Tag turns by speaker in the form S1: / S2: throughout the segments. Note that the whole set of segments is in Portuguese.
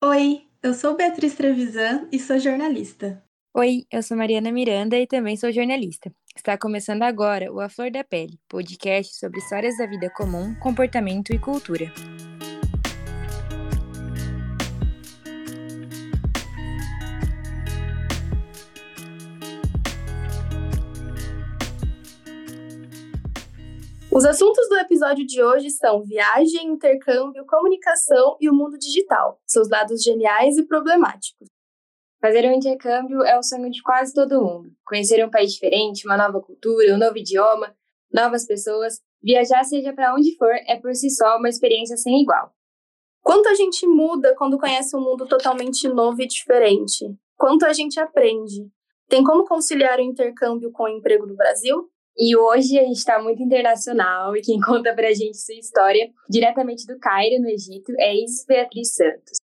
S1: Oi, eu sou Beatriz Trevisan e sou jornalista.
S2: Oi, eu sou Mariana Miranda e também sou jornalista. Está começando agora o A Flor da Pele, podcast sobre histórias da vida comum, comportamento e cultura.
S3: Os assuntos do episódio de hoje são viagem, intercâmbio, comunicação e o mundo digital, seus lados geniais e problemáticos.
S2: Fazer um intercâmbio é o sonho de quase todo mundo. Conhecer um país diferente, uma nova cultura, um novo idioma, novas pessoas, viajar seja para onde for é por si só uma experiência sem igual.
S3: Quanto a gente muda quando conhece um mundo totalmente novo e diferente? Quanto a gente aprende? Tem como conciliar o intercâmbio com o emprego no Brasil?
S2: E hoje a gente está muito internacional e quem conta para a gente sua história, diretamente do Cairo, no Egito, é Isis Beatriz Santos.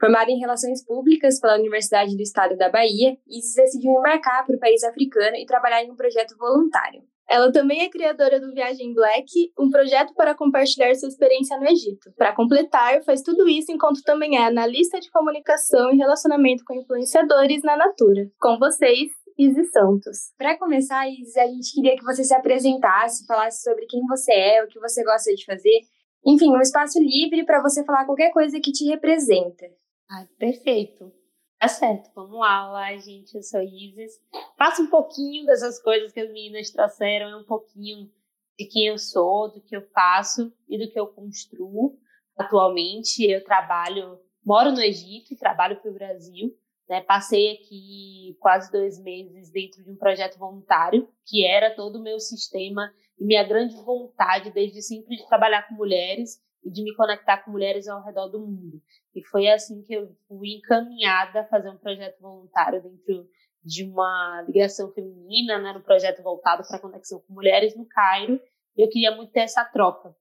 S2: Formada em Relações Públicas pela Universidade do Estado da Bahia, Isis decidiu embarcar para o país africano e trabalhar em um projeto voluntário.
S3: Ela também é criadora do Viagem Black, um projeto para compartilhar sua experiência no Egito. Para completar, faz tudo isso enquanto também é analista de comunicação e relacionamento com influenciadores na Natura. Com vocês, Isis Santos.
S2: Para começar, Isis, a gente queria que você se apresentasse, falasse sobre quem você é, o que você gosta de fazer. Enfim, um espaço livre para você falar qualquer coisa que te representa.
S4: Ah, perfeito. Tá certo, vamos lá. Olá, gente, eu sou Isis. Faço um pouquinho dessas coisas que as meninas trouxeram, é um pouquinho de quem eu sou, do que eu faço e do que eu construo. Atualmente, eu trabalho, moro no Egito e trabalho para o Brasil. Né? Passei aqui quase dois meses dentro de um projeto voluntário, que era todo o meu sistema e minha grande vontade desde sempre de trabalhar com mulheres e de me conectar com mulheres ao redor do mundo. E foi assim que eu fui encaminhada a fazer um projeto voluntário dentro de uma ligação feminina, né, no projeto voltado para a conexão com mulheres no Cairo. Eu queria muito ter essa troca.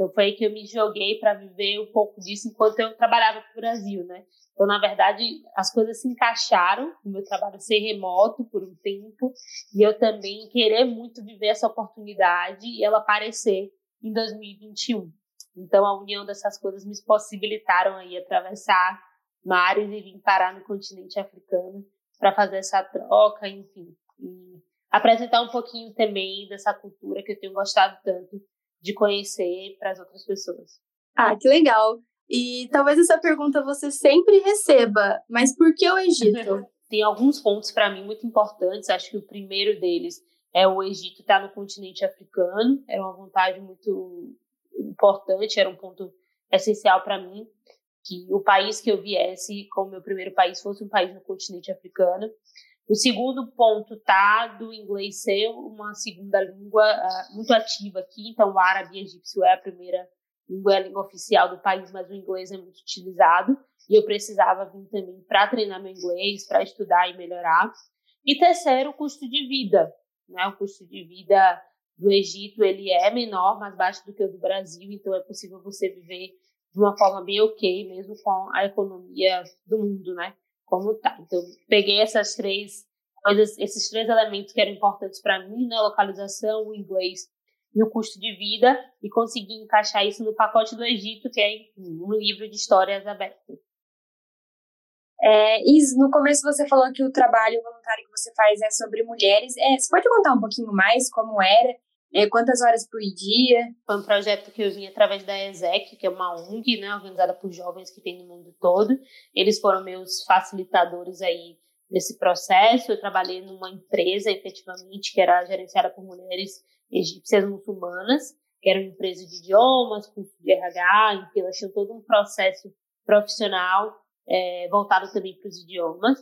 S4: Então foi aí que eu me joguei para viver um pouco disso enquanto eu trabalhava para o Brasil, né? Então, na verdade, as coisas se encaixaram, o meu trabalho ser remoto por um tempo, e eu também querer muito viver essa oportunidade e ela aparecer em 2021. Então, a união dessas coisas me possibilitaram aí atravessar mares e vir parar no continente africano para fazer essa troca, enfim, e apresentar um pouquinho também dessa cultura que eu tenho gostado tanto de conhecer para as outras pessoas.
S3: Ah, que legal! E talvez essa pergunta você sempre receba, mas por que o Egito?
S4: Tem alguns pontos para mim muito importantes. Acho que o primeiro deles é o Egito estar tá no continente africano. Era uma vontade muito importante, era um ponto essencial para mim que o país que eu viesse como meu primeiro país fosse um país no continente africano. O segundo ponto tá do inglês ser uma segunda língua uh, muito ativa aqui, então o árabe e egípcio é a primeira língua é a língua oficial do país, mas o inglês é muito utilizado. E eu precisava vir também para treinar meu inglês, para estudar e melhorar. E terceiro, o custo de vida. Né? O custo de vida do Egito ele é menor, mais baixo do que o do Brasil, então é possível você viver de uma forma bem ok, mesmo com a economia do mundo, né? Como tá. Então, peguei essas três coisas, esses três elementos que eram importantes para mim, né? Localização, o inglês e o custo de vida e conseguir encaixar isso no pacote do Egito, que é um livro de histórias abertas.
S2: É, Is, no começo você falou que o trabalho voluntário que você faz é sobre mulheres. É, você pode contar um pouquinho mais como era? É, quantas horas por dia?
S4: Foi um projeto que eu vim através da ESEC, que é uma ONG, né, organizada por jovens que tem no mundo todo. Eles foram meus facilitadores aí nesse processo. Eu trabalhei numa empresa, efetivamente, que era gerenciada por mulheres egípcias muçulmanas, que era uma empresa de idiomas, curso de RH, enfim, elas tinham todo um processo profissional é, voltado também para os idiomas.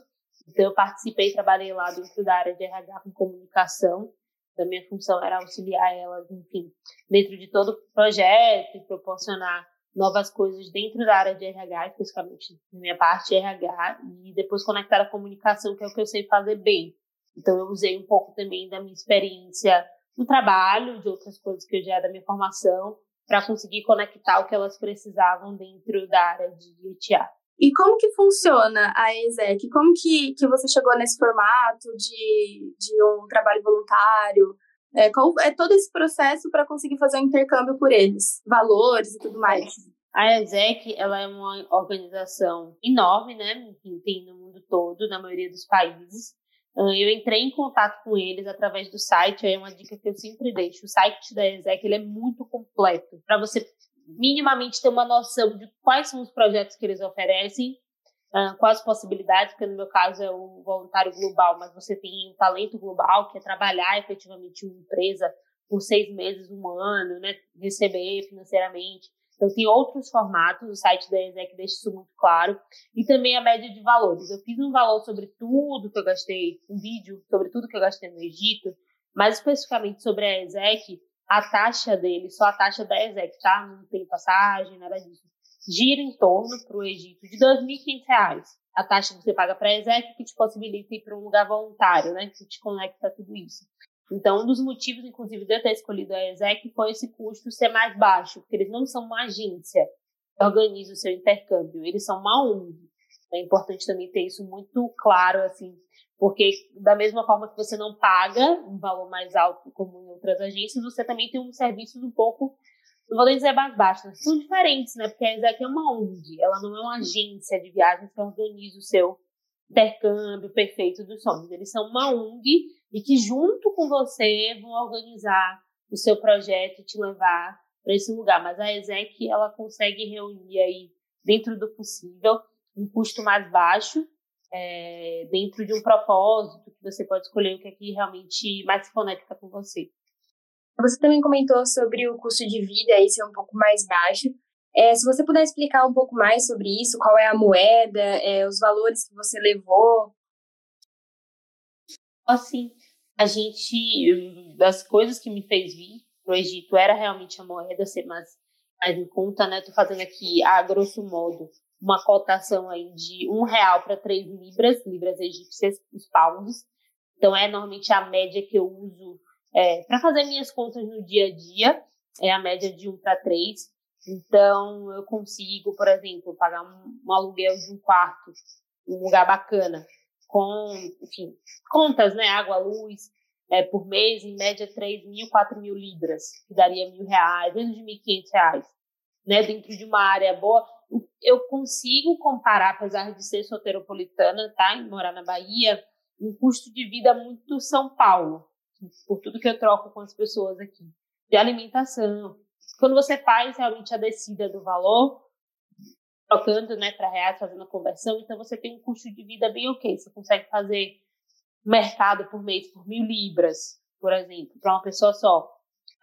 S4: Então, eu participei, trabalhei lá dentro da área de RH com comunicação. Então, a minha função era auxiliar elas, enfim, dentro de todo o projeto e proporcionar novas coisas dentro da área de RH, especificamente na minha parte de RH, e depois conectar a comunicação, que é o que eu sei fazer bem. Então, eu usei um pouco também da minha experiência no trabalho, de outras coisas que eu já da minha formação, para conseguir conectar o que elas precisavam dentro da área de teatro.
S3: E como que funciona a ESEC? Como que, que você chegou nesse formato de, de um trabalho voluntário? É, qual é todo esse processo para conseguir fazer um intercâmbio por eles? Valores e tudo mais?
S4: A ESEC, ela é uma organização enorme, né, que tem no mundo todo, na maioria dos países. Eu entrei em contato com eles através do site, é uma dica que eu sempre deixo. O site da ESEC ele é muito completo, para você minimamente ter uma noção de quais são os projetos que eles oferecem, quais as possibilidades, porque no meu caso é o voluntário global, mas você tem o talento global, que é trabalhar efetivamente uma empresa por seis meses, um ano, né, receber financeiramente. Então, tem outros formatos, o site da ESEC deixa isso muito claro. E também a média de valores. Eu fiz um valor sobre tudo que eu gastei, um vídeo sobre tudo que eu gastei no Egito, mais especificamente sobre a ESEC, a taxa dele, só a taxa da ESEC, tá? Não tem passagem, nada disso. Gira em torno para o Egito de R$ 2.500. A taxa que você paga para a ESEC que te possibilita ir para um lugar voluntário, né? Que te conecta a tudo isso. Então, um dos motivos, inclusive, de eu ter escolhido a ESEC foi esse custo ser mais baixo, porque eles não são uma agência que organiza o seu intercâmbio, eles são uma ONG. É importante também ter isso muito claro, assim, porque da mesma forma que você não paga um valor mais alto como em outras agências, você também tem um serviço um pouco, não vou dizer mais baixo, são diferentes, né? Porque a ESEC é uma ONG, ela não é uma agência de viagens que organiza o seu intercâmbio perfeito dos sonhos. Eles são uma ONG e que junto com você vão organizar o seu projeto e te levar para esse lugar. Mas a ESEC ela consegue reunir aí dentro do possível um custo mais baixo é, dentro de um propósito que você pode escolher o que é que realmente mais se conecta com você.
S2: Você também comentou sobre o custo de vida aí ser um pouco mais baixo. É, se você puder explicar um pouco mais sobre isso, qual é a moeda, é, os valores que você levou,
S4: assim, a gente, das coisas que me fez vir pro Egito era realmente a moeda ser mais, mais em conta, né? Tô fazendo aqui, a grosso modo, uma cotação aí de um real para três libras, libras egípcias, os pounds. Então é normalmente a média que eu uso é, para fazer minhas contas no dia a dia, é a média de um para três. Então eu consigo, por exemplo, pagar um, um aluguel de um quarto, um lugar bacana, com, enfim, contas, né? Água, luz, é, por mês, em média 3 mil, 4 mil libras, que daria mil reais, menos de 1.500 reais, né? Dentro de uma área boa. Eu consigo comparar, apesar de ser soteropolitana, tá? E morar na Bahia, um custo de vida muito São Paulo, por tudo que eu troco com as pessoas aqui, de alimentação. Quando você faz realmente a descida do valor, trocando né, para reais, fazendo a conversão, então você tem um custo de vida bem ok. Você consegue fazer mercado por mês por mil libras, por exemplo, para uma pessoa só.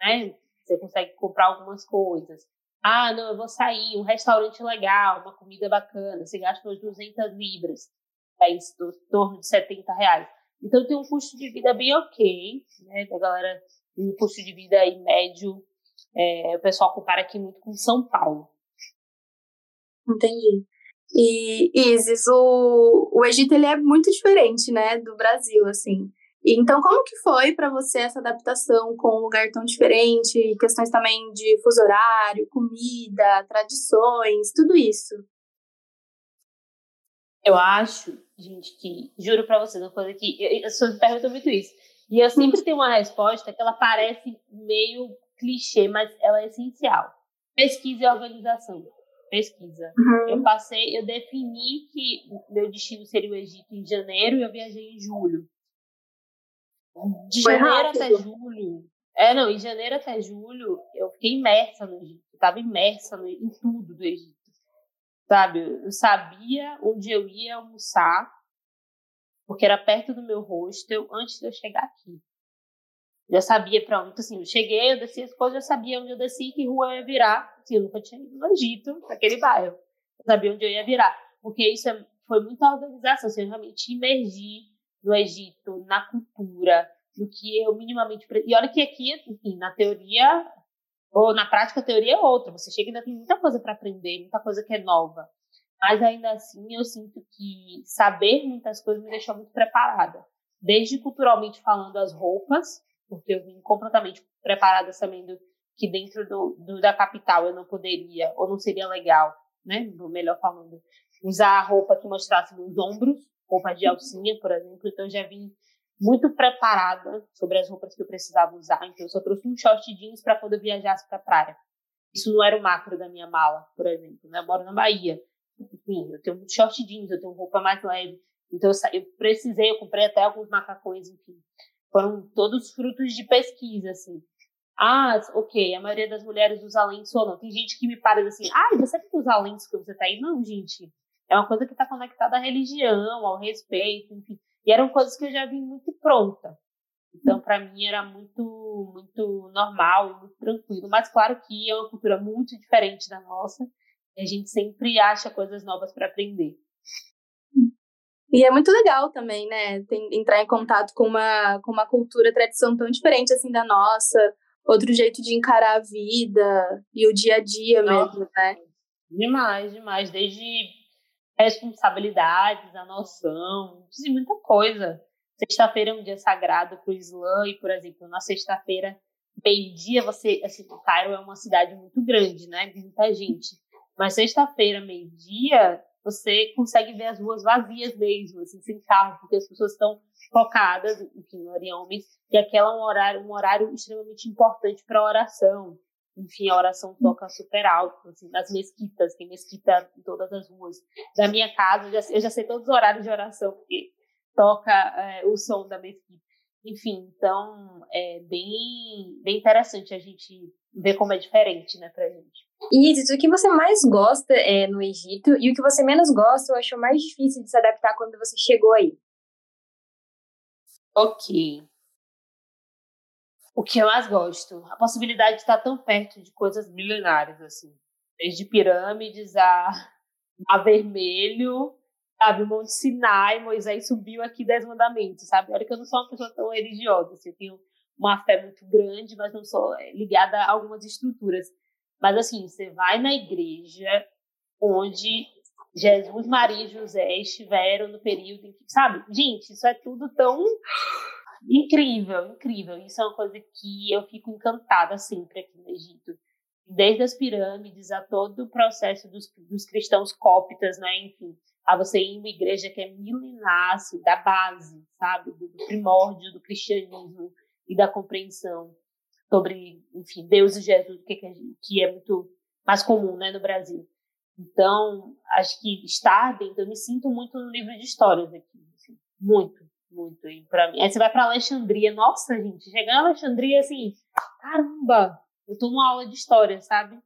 S4: Né? Você consegue comprar algumas coisas. Ah, não, eu vou sair, um restaurante legal, uma comida bacana, você gasta umas 200 libras, é isso, em torno de 70 reais. Então tem um custo de vida bem ok, né? Da galera, um custo de vida aí médio, é, o pessoal compara aqui muito com São Paulo.
S3: Entendi. E Isis, o, o Egito ele é muito diferente, né, do Brasil, assim. Então, como que foi para você essa adaptação com um lugar tão diferente, questões também de fuso horário, comida, tradições, tudo isso?
S4: Eu acho, gente, que juro para vocês uma coisa que eu, eu me pergunto muito isso. E eu sempre tenho uma resposta que ela parece meio clichê, mas ela é essencial. Pesquisa e organização pesquisa. Uhum. Eu passei, eu defini que meu destino seria o Egito em janeiro e eu viajei em julho. De Foi janeiro rápido. até julho. É, não, em janeiro até julho eu fiquei imersa no Egito. Eu tava imersa no, em tudo do Egito. Sabe? Eu sabia onde eu ia almoçar, porque era perto do meu hostel antes de eu chegar aqui. Já sabia para onde, assim, eu cheguei, eu desci as coisas, eu sabia onde eu desci, que rua eu ia virar. Assim, eu nunca tinha ido no Egito, naquele bairro. Eu sabia onde eu ia virar. Porque isso é, foi muita organização, assim, eu realmente imergi no Egito, na cultura, no que eu minimamente. E olha que aqui, enfim, na teoria, ou na prática, a teoria é outra. Você chega e ainda tem muita coisa para aprender, muita coisa que é nova. Mas ainda assim, eu sinto que saber muitas coisas me deixou muito preparada. Desde culturalmente falando as roupas, porque eu vim completamente preparada sabendo que dentro do, do, da capital eu não poderia, ou não seria legal, né, melhor falando, usar a roupa que mostrasse meus ombros, roupa de alcinha, por exemplo, então eu já vim muito preparada sobre as roupas que eu precisava usar, então eu só trouxe um short jeans para quando eu viajasse para a praia. Isso não era o macro da minha mala, por exemplo. Né? Eu moro na Bahia. Enfim, eu tenho short jeans, eu tenho roupa mais leve. Então eu, eu precisei, eu comprei até alguns macacões, enfim. Foram todos frutos de pesquisa, assim. Ah, ok, a maioria das mulheres usa lenço ou não. Tem gente que me para assim, ah, você tem que usar lenço que você tá aí? Não, gente. É uma coisa que está conectada à religião, ao respeito, enfim. E eram coisas que eu já vi muito pronta. Então, para mim, era muito, muito normal, muito tranquilo. Mas, claro que é uma cultura muito diferente da nossa. E a gente sempre acha coisas novas para aprender.
S3: E é muito legal também, né? Tem, entrar em contato com uma, com uma cultura, tradição tão diferente assim da nossa, outro jeito de encarar a vida e o dia a dia nossa, mesmo, né?
S4: Demais, demais. Desde responsabilidades, a noção, muita coisa. Sexta-feira é um dia sagrado para o Islã e, por exemplo, na sexta-feira, meio-dia, você, assim, Cairo é uma cidade muito grande, né? Muita gente. Mas sexta-feira, meio-dia, você consegue ver as ruas vazias mesmo, assim, sem carro, porque as pessoas estão focadas, enfim, no Oriente, e aquele é um horário, um horário extremamente importante para a oração. Enfim, a oração toca super alto, assim, nas mesquitas, tem mesquita em todas as ruas. Da minha casa, eu já, eu já sei todos os horários de oração, porque toca é, o som da mesquita. Enfim, então é bem, bem interessante a gente ver como é diferente, né, pra gente.
S2: Isis, o que você mais gosta é, no Egito e o que você menos gosta ou achou mais difícil de se adaptar quando você chegou aí?
S4: Ok. O que eu mais gosto? A possibilidade de estar tão perto de coisas milenares, assim. Desde pirâmides a, a vermelho, sabe? Monte Sinai, Moisés subiu aqui dez mandamentos, sabe? Olha que eu não sou uma pessoa tão religiosa, assim, eu tenho uma fé muito grande, mas não sou é, ligada a algumas estruturas. Mas assim, você vai na igreja onde Jesus, Maria e José estiveram no período em que, sabe? Gente, isso é tudo tão incrível, incrível. Isso é uma coisa que eu fico encantada sempre aqui no Egito. Desde as pirâmides a todo o processo dos, dos cristãos cóptas, né? Enfim, a você ir em uma igreja que é milenar, assim, da base, sabe? Do, do primórdio do cristianismo e da compreensão sobre, enfim, Deus e Jesus, que, que é muito mais comum, né, no Brasil. Então, acho que estar dentro, eu me sinto muito no livro de histórias aqui, assim, muito, muito. Para mim, aí você vai para Alexandria, nossa, gente, chegar em Alexandria, assim, caramba, eu tô numa aula de história, sabe?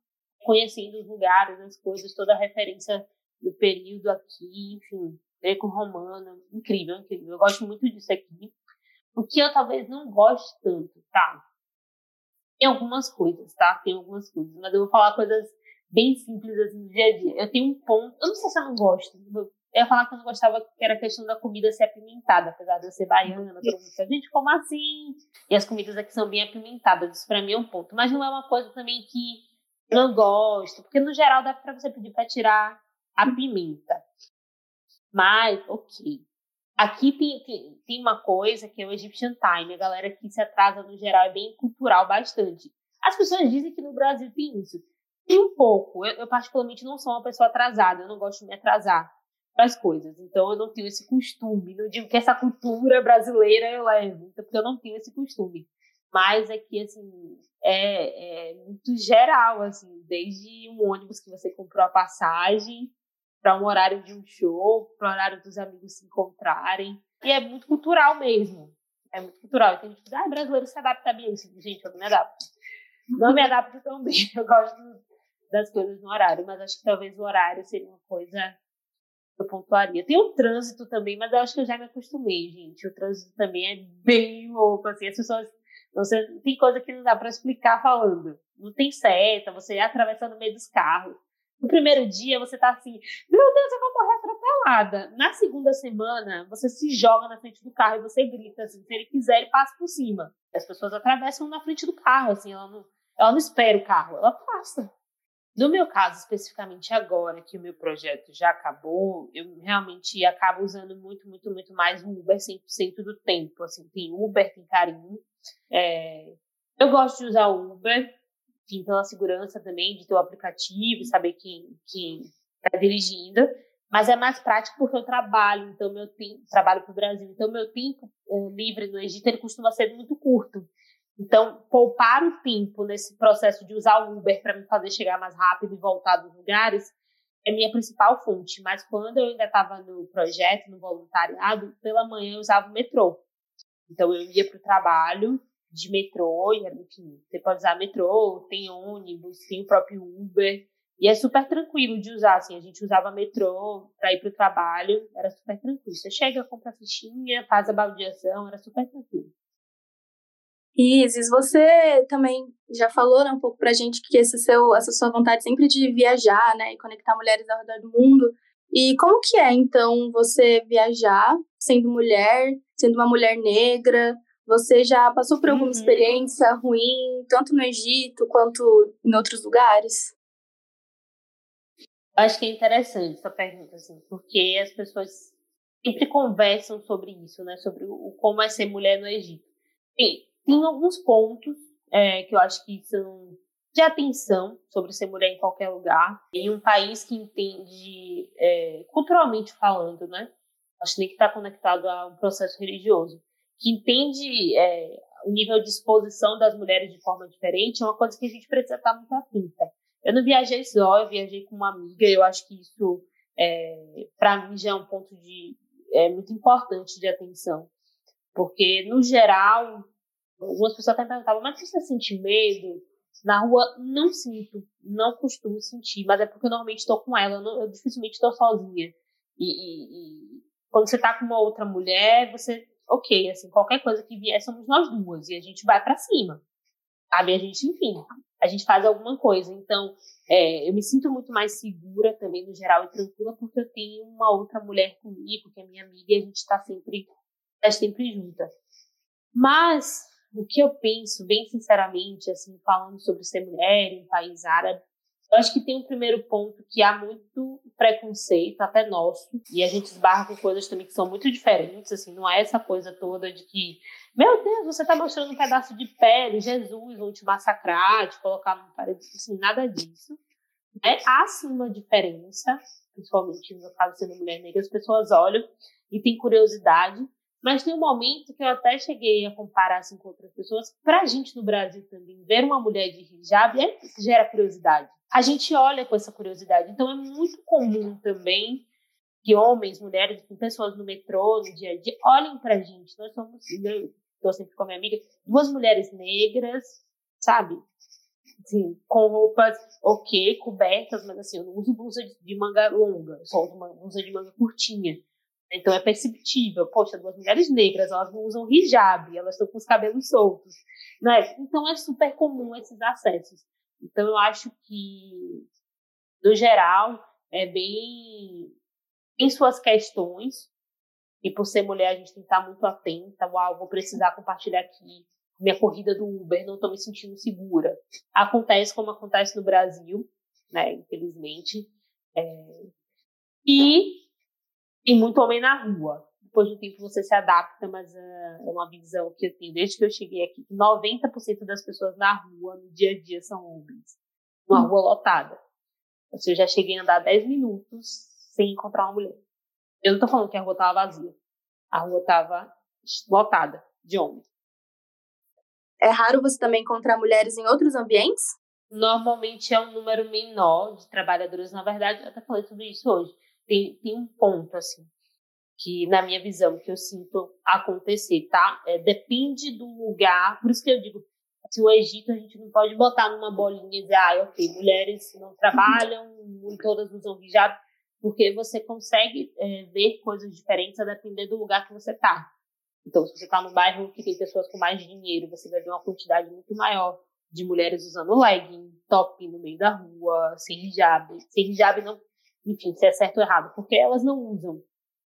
S4: Conhecendo os lugares, as coisas, toda a referência do período aqui, enfim, greco-romano, incrível, incrível. Eu gosto muito disso aqui. O que eu talvez não goste tanto, tá? Tem algumas coisas, tá? Tem algumas coisas, mas eu vou falar coisas bem simples assim do dia a dia. Eu tenho um ponto, eu não sei se eu não gosto. Eu ia falar que eu não gostava que era a questão da comida ser apimentada, apesar de eu ser baiana, todo mundo diz, gente, como assim? E as comidas aqui são bem apimentadas, isso pra mim é um ponto. Mas não é uma coisa também que eu não gosto, porque no geral dá pra você pedir pra tirar a pimenta. Mas, ok. Aqui tem, tem, tem, uma coisa que é o Egyptian Time. A galera que se atrasa no geral é bem cultural bastante. As pessoas dizem que no Brasil tem isso. Tem um pouco. Eu, eu particularmente não sou uma pessoa atrasada. Eu não gosto de me atrasar para as coisas. Então eu não tenho esse costume. Não digo que essa cultura brasileira eu levo, então, porque eu não tenho esse costume. Mas é que, assim, é, é muito geral, assim, desde um ônibus que você comprou a passagem para um horário de um show, para o horário dos amigos se encontrarem. E é muito cultural mesmo. É muito cultural. Tem gente que diz, ah, brasileiro se adapta bem. Gente, eu não me adapto. Não me adapto tão bem. Eu gosto das coisas no horário, mas acho que talvez o horário seria uma coisa eu pontuaria. Tem o trânsito também, mas eu acho que eu já me acostumei, gente. O trânsito também é bem louco, assim. As pessoas... Você, tem coisa que não dá para explicar falando. Não tem seta, você atravessa no meio dos carros. No primeiro dia você tá assim, meu Deus, eu vou morrer atropelada. Na segunda semana, você se joga na frente do carro e você grita assim, se ele quiser, ele passa por cima. As pessoas atravessam na frente do carro, assim, ela não, ela não espera o carro, ela passa. No meu caso, especificamente agora que o meu projeto já acabou, eu realmente acabo usando muito, muito, muito mais o Uber 100% do tempo. Assim, tem Uber, tem carinho. É... Eu gosto de usar o Uber, enfim, pela segurança também de ter o aplicativo, saber quem está dirigindo. Mas é mais prático porque eu trabalho, então meu tempo, trabalho para o Brasil, então meu tempo é, livre no Egito ele costuma ser muito curto. Então, poupar o tempo nesse processo de usar o Uber para me fazer chegar mais rápido e voltar dos lugares é minha principal fonte. Mas quando eu ainda estava no projeto, no voluntariado, pela manhã eu usava o metrô. Então, eu ia para o trabalho de metrô, e, enfim, você pode usar metrô, tem ônibus, tem o próprio Uber. E é super tranquilo de usar, assim, a gente usava metrô para ir para o trabalho, era super tranquilo. Você chega, compra a fichinha, faz a baldeação, era super tranquilo.
S3: Isis, você também já falou né, um pouco pra gente que esse seu, essa sua vontade sempre de viajar, né, e conectar mulheres ao redor do mundo. E como que é, então, você viajar sendo mulher, sendo uma mulher negra? Você já passou por alguma uhum. experiência ruim, tanto no Egito quanto em outros lugares?
S4: Acho que é interessante essa pergunta, assim, porque as pessoas sempre conversam sobre isso, né? Sobre o, como é ser mulher no Egito. E tem alguns pontos é, que eu acho que são de atenção sobre ser mulher em qualquer lugar. Em um país que entende, é, culturalmente falando, né? Acho que nem que está conectado a um processo religioso, que entende é, o nível de exposição das mulheres de forma diferente, é uma coisa que a gente precisa estar muito atenta. Eu não viajei só, eu viajei com uma amiga, eu acho que isso, é, para mim, já é um ponto de, é, muito importante de atenção. Porque, no geral, algumas pessoas até perguntavam, mas você sente medo? Na rua, não sinto, não costumo sentir, mas é porque eu normalmente estou com ela, eu, não, eu dificilmente estou sozinha. E, e, e, quando você está com uma outra mulher, você, ok, assim, qualquer coisa que vier, somos nós duas, e a gente vai para cima. Sabe? A gente, enfim, a gente faz alguma coisa. Então, é, eu me sinto muito mais segura também, no geral, e tranquila, porque eu tenho uma outra mulher comigo, que é minha amiga, e a gente está sempre, tá sempre junta. Mas, o que eu penso, bem sinceramente, assim, falando sobre ser mulher em um país árabe, eu acho que tem um primeiro ponto que há muito preconceito, até nosso, e a gente esbarra com coisas também que são muito diferentes, assim, não é essa coisa toda de que, meu Deus, você está mostrando um pedaço de pele, Jesus, vão te massacrar, te colocar num parede, assim, nada disso. É, há sim uma diferença, principalmente no caso sendo mulher negra, as pessoas olham e têm curiosidade, mas tem um momento que eu até cheguei a comparar assim, com outras pessoas. Pra gente no Brasil também, ver uma mulher de hijab é, gera curiosidade. A gente olha com essa curiosidade. Então é muito comum também que homens, mulheres, pessoas no metrô, no dia a dia, olhem pra gente. Nós somos, eu tô sempre com a minha amiga, duas mulheres negras, sabe? Assim, com roupas ok, cobertas, mas assim, eu não uso blusa de manga longa, só uso uma blusa de manga curtinha. Então é perceptível, poxa, duas mulheres negras, elas não usam hijab, elas estão com os cabelos soltos, né? Então é super comum esses acessos. Então eu acho que, no geral, é bem em suas questões, e por ser mulher a gente tem que estar muito atenta, uau, vou precisar compartilhar aqui minha corrida do Uber, não estou me sentindo segura. Acontece como acontece no Brasil, né, infelizmente. É... E tem muito homem na rua. Depois de um tempo você se adapta, mas uh, é uma visão que eu tenho desde que eu cheguei aqui. 90% das pessoas na rua, no dia a dia, são homens. Uma rua lotada. Assim, eu já cheguei a andar 10 minutos sem encontrar uma mulher. Eu não tô falando que a rua tava vazia. A rua tava lotada de homens.
S3: É raro você também encontrar mulheres em outros ambientes?
S4: Normalmente é um número menor de trabalhadoras. Na verdade, eu até falei sobre isso hoje tem, tem um ponto, assim, que na minha visão, que eu sinto acontecer, tá? É, depende do lugar, por isso que eu digo, se o Egito a gente não pode botar numa bolinha e dizer, ah, ok, mulheres não trabalham, todas usam hijab, porque você consegue é, ver coisas diferentes a depender do lugar que você tá. Então, se você está num bairro que tem pessoas com mais dinheiro, você vai ver uma quantidade muito maior de mulheres usando legging, top no meio da rua, sem hijab. Sem hijab não enfim, se é certo ou errado, porque elas não usam.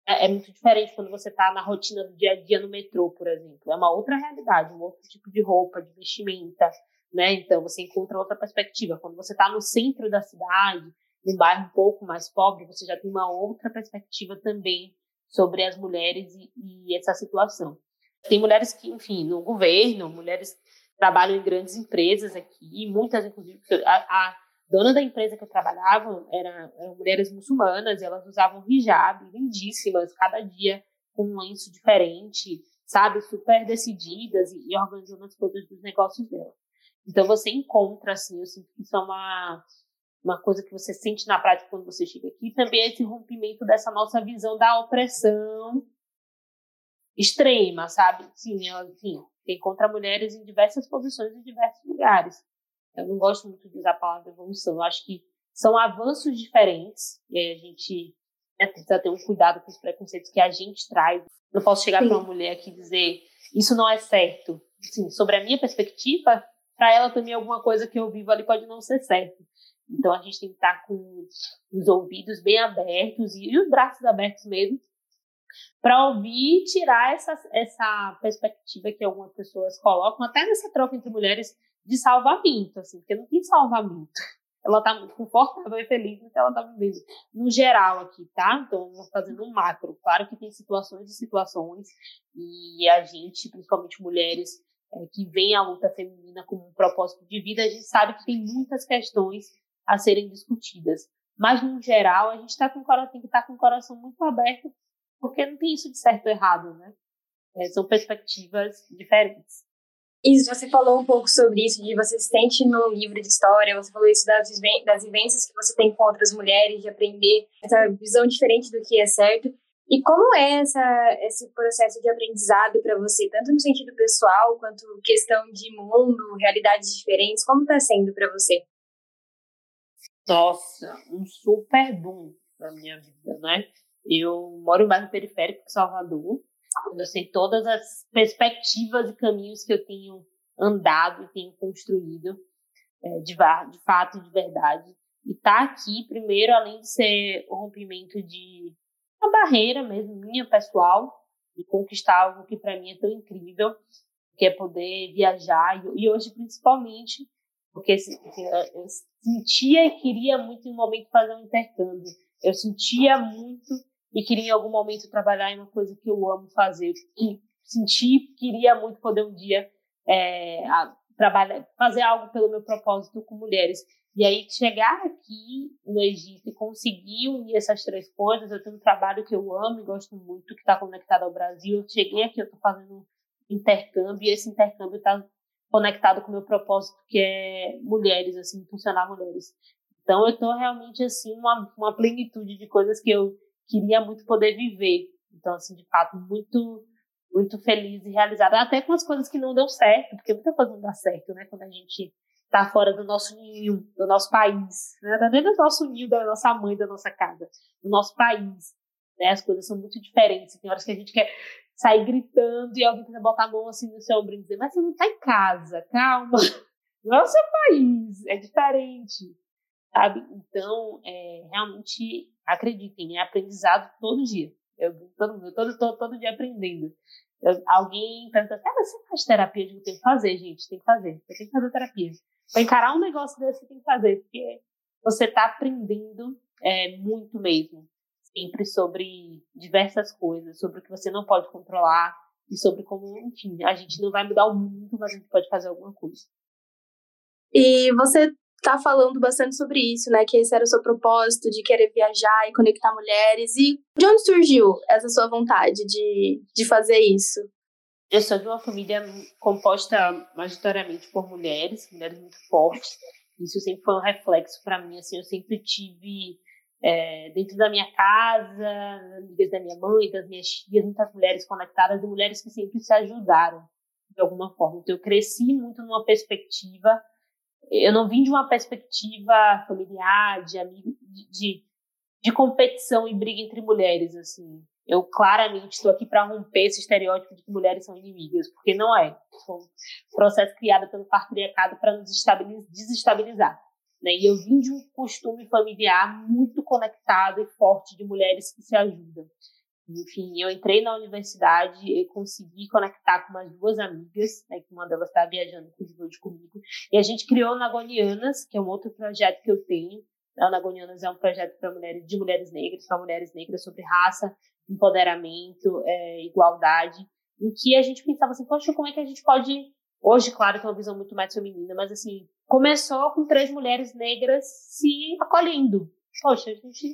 S4: É, é muito diferente quando você está na rotina do dia a dia no metrô, por exemplo. É uma outra realidade, um outro tipo de roupa, de vestimenta, né? Então você encontra outra perspectiva. Quando você está no centro da cidade, num bairro um pouco mais pobre, você já tem uma outra perspectiva também sobre as mulheres e, e essa situação. Tem mulheres que, enfim, no governo, mulheres trabalham em grandes empresas aqui, muitas, inclusive, a, a dona da empresa que eu trabalhava era, eram mulheres muçulmanas e elas usavam hijab lindíssimas, cada dia com um lenço diferente. sabe, super decididas e, e organizando as coisas dos negócios dela. Então você encontra, assim, eu sinto que isso é uma, uma coisa que você sente na prática quando você chega aqui, também é esse rompimento dessa nossa visão da opressão extrema, sabe? Sim, ela, assim, você encontra mulheres em diversas posições em diversos lugares. Eu não gosto muito de usar a palavra evolução, eu acho que são avanços diferentes, e aí a gente né, precisa ter um cuidado com os preconceitos que a gente traz. Não posso chegar para uma mulher aqui e dizer isso não é certo. Assim, sobre a minha perspectiva, para ela também alguma coisa que eu vivo ali pode não ser certo. Então a gente tem que estar com os ouvidos bem abertos e, os braços abertos mesmo para ouvir e tirar essa, essa perspectiva que algumas pessoas colocam, até nessa troca entre mulheres, de salvamento, assim, porque não tem salvamento. Ela está muito confortável e feliz no que ela está vivendo. No geral aqui, tá? Então, fazendo um macro. Claro que tem situações e situações, e a gente, principalmente mulheres, é, que veem a luta feminina como um propósito de vida, a gente sabe que tem muitas questões a serem discutidas. Mas, no geral, a gente tá com, tem que estar tá com o coração muito aberto, porque não tem isso de certo ou errado, né? É, são perspectivas diferentes.
S2: Isso, você falou um pouco sobre isso, de você se sente no livro de história, você falou isso das, das vivências que você tem com outras mulheres, de aprender essa visão diferente do que é certo. E como é essa, esse processo de aprendizado para você, tanto no sentido pessoal quanto questão de mundo, realidades diferentes? Como está sendo para você?
S4: Nossa, um super boom na minha vida, né? Eu moro mais no periférico de Salvador, eu sei todas as perspectivas e caminhos que eu tenho andado e tenho construído, é, de, de fato, de verdade. E tá aqui, primeiro, além de ser o rompimento de uma barreira mesmo, minha pessoal, de conquistar algo que para mim é tão incrível, que é poder viajar, e, e hoje principalmente porque eu sentia e queria muito em um momento fazer um intercâmbio. Eu sentia muito e queria em algum momento trabalhar em uma coisa que eu amo fazer. E senti, queria muito poder um dia é, trabalhar, fazer algo pelo meu propósito com mulheres. E aí chegar aqui no Egito e conseguir unir essas três coisas, eu tenho um trabalho que eu amo e gosto muito, que está conectado ao Brasil. Eu cheguei aqui, eu estou fazendo intercâmbio, e esse intercâmbio está conectado com o meu propósito, que é mulheres, assim, impulsionar mulheres. Então, eu estou realmente, assim, uma, uma plenitude de coisas que eu queria muito poder viver. Então, assim, de fato, muito muito feliz e realizada, até com as coisas que não deu certo, porque muita coisa não dá certo, né, quando a gente está fora do nosso ninho, do nosso país, né, é do nosso ninho, da nossa mãe, da nossa casa, do nosso país, né, as coisas são muito diferentes, tem horas que a gente quer sair gritando e alguém quiser botar a mão assim no seu ombro e dizer, mas você não está em casa, calma. Não é o seu país, é diferente. Sabe? Então, é, realmente, acreditem, é aprendizado todo dia. Eu todo, todo, todo, todo dia aprendendo. Eu, alguém pergunta assim, ah, você faz terapia? Eu tem que fazer, gente, tem que fazer. Você tem que fazer terapia. Para encarar um negócio desse, você tem que fazer, porque você está aprendendo é, muito mesmo sempre sobre diversas coisas, sobre o que você não pode controlar e sobre como, enfim, a gente não vai mudar o mundo, mas a gente pode fazer alguma coisa.
S3: E você tá falando bastante sobre isso, né? Que esse era o seu propósito de querer viajar e conectar mulheres. E de onde surgiu essa sua vontade de, de fazer isso?
S4: Eu sou de uma família composta majoritariamente por mulheres, mulheres muito fortes. Isso sempre foi um reflexo para mim. Assim, eu sempre tive é, dentro da minha casa, amigas da minha mãe, das minhas tias, muitas mulheres conectadas e mulheres que sempre se ajudaram de alguma forma. Então, eu cresci muito numa perspectiva, eu não vim de uma perspectiva familiar, de, de, de, de competição e briga entre mulheres, assim. Eu claramente estou aqui para romper esse estereótipo de que mulheres são inimigas, porque não é. Foi um processo criado pelo patriarcado para nos desestabilizar. Né? E eu vim de um costume familiar muito conectado e forte de mulheres que se ajudam. Enfim, eu entrei na universidade e consegui conectar com umas duas amigas, né, que uma delas estava viajando com o comigo, e a gente criou o Nagonianas, que é um outro projeto que eu tenho. O Nagonianas é um projeto para mulheres, de mulheres negras, para mulheres negras, sobre raça, empoderamento, é, igualdade, em que a gente pensava assim, poxa, como é que a gente pode Hoje, claro, tem uma visão muito mais feminina, mas assim, começou com três mulheres negras se acolhendo. Poxa, a gente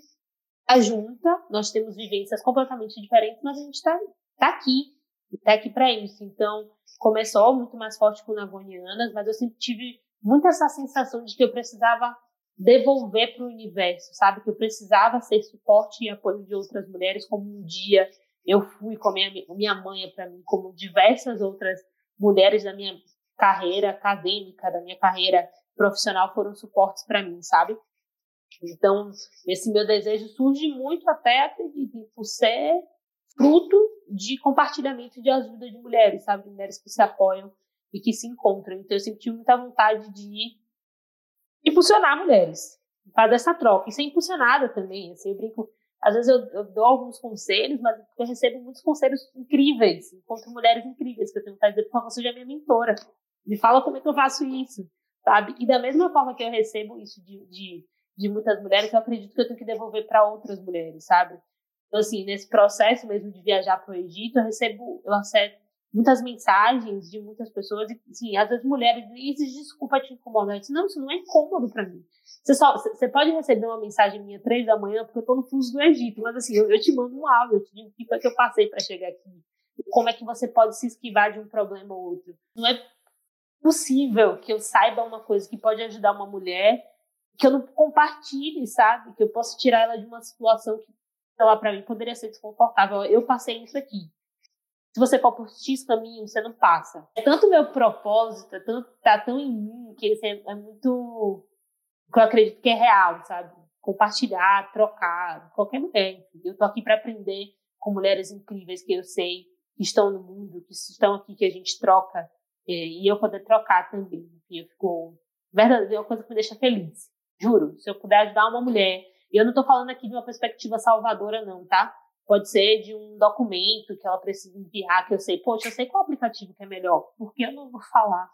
S4: tá junta, nós temos vivências completamente diferentes, mas a gente tá, tá aqui. até aqui para isso. Então, começou muito mais forte com Nagonianas, mas eu sempre tive muito essa sensação de que eu precisava devolver para o universo, sabe? Que eu precisava ser suporte e apoio de outras mulheres, como um dia eu fui com a minha, minha mãe é para mim, como diversas outras mulheres da minha carreira acadêmica, da minha carreira profissional foram suportes para mim, sabe? Então, esse meu desejo surge muito até, acredito, por ser fruto de compartilhamento de ajuda de mulheres, sabe? Mulheres que se apoiam e que se encontram. Então, eu tive muita vontade de impulsionar mulheres, fazer essa troca. E ser impulsionada também, assim, eu brinco... Às vezes eu, eu dou alguns conselhos, mas eu recebo muitos conselhos incríveis. Encontro mulheres incríveis que eu tenho vontade de dizer, por favor, seja minha mentora. Me fala como é que eu faço isso, sabe? E da mesma forma que eu recebo isso de, de de muitas mulheres, eu acredito que eu tenho que devolver para outras mulheres, sabe? Então, assim, nesse processo mesmo de viajar para o Egito, eu recebo, eu recebo muitas mensagens de muitas pessoas, e, assim, às vezes mulheres dizem, desculpa te incomodar. Eu disse, não, isso não é incômodo para mim. Você, só, você pode receber uma mensagem minha três da manhã, porque eu estou no fuso do Egito, mas assim, eu, eu te mando um áudio, eu te digo o que foi que eu passei para chegar aqui. Como é que você pode se esquivar de um problema ou outro. Não é possível que eu saiba uma coisa que pode ajudar uma mulher que eu não compartilhe, sabe? Que eu possa tirar ela de uma situação que, sei lá, pra mim poderia ser desconfortável. Eu passei isso aqui. Se você for por X caminho, você não passa. É tanto meu propósito, é tanto, tá tão em mim, que é, é muito. que eu acredito que é real, sabe? Compartilhar, trocar, qualquer mulher. Eu tô aqui para aprender com mulheres incríveis que eu sei que estão no mundo, que estão aqui, que a gente troca, é, e eu poder trocar também. Enfim, eu fico. Verdade, é uma coisa que me deixa feliz. Juro, se eu puder ajudar uma mulher, e eu não estou falando aqui de uma perspectiva salvadora, não, tá? Pode ser de um documento que ela precisa enviar, que eu sei, poxa, eu sei qual aplicativo que é melhor, por que eu não vou falar?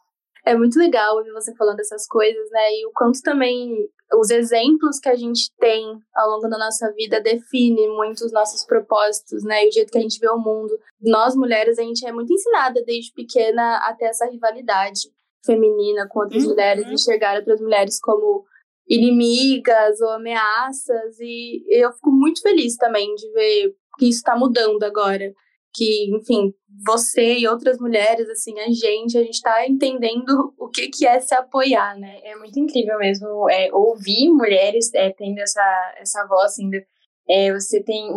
S3: É muito legal ouvir você falando essas coisas, né? E o quanto também os exemplos que a gente tem ao longo da nossa vida define muito os nossos propósitos, né? E o jeito que a gente vê o mundo. Nós, mulheres, a gente é muito ensinada desde pequena a ter essa rivalidade feminina com outras uhum. mulheres, enxergar outras mulheres como inimigas ou ameaças e eu fico muito feliz também de ver que isso está mudando agora que enfim você e outras mulheres assim a gente a gente está entendendo o que que é se apoiar né?
S2: É muito incrível mesmo é, ouvir mulheres é, tendo essa essa voz ainda é, você tem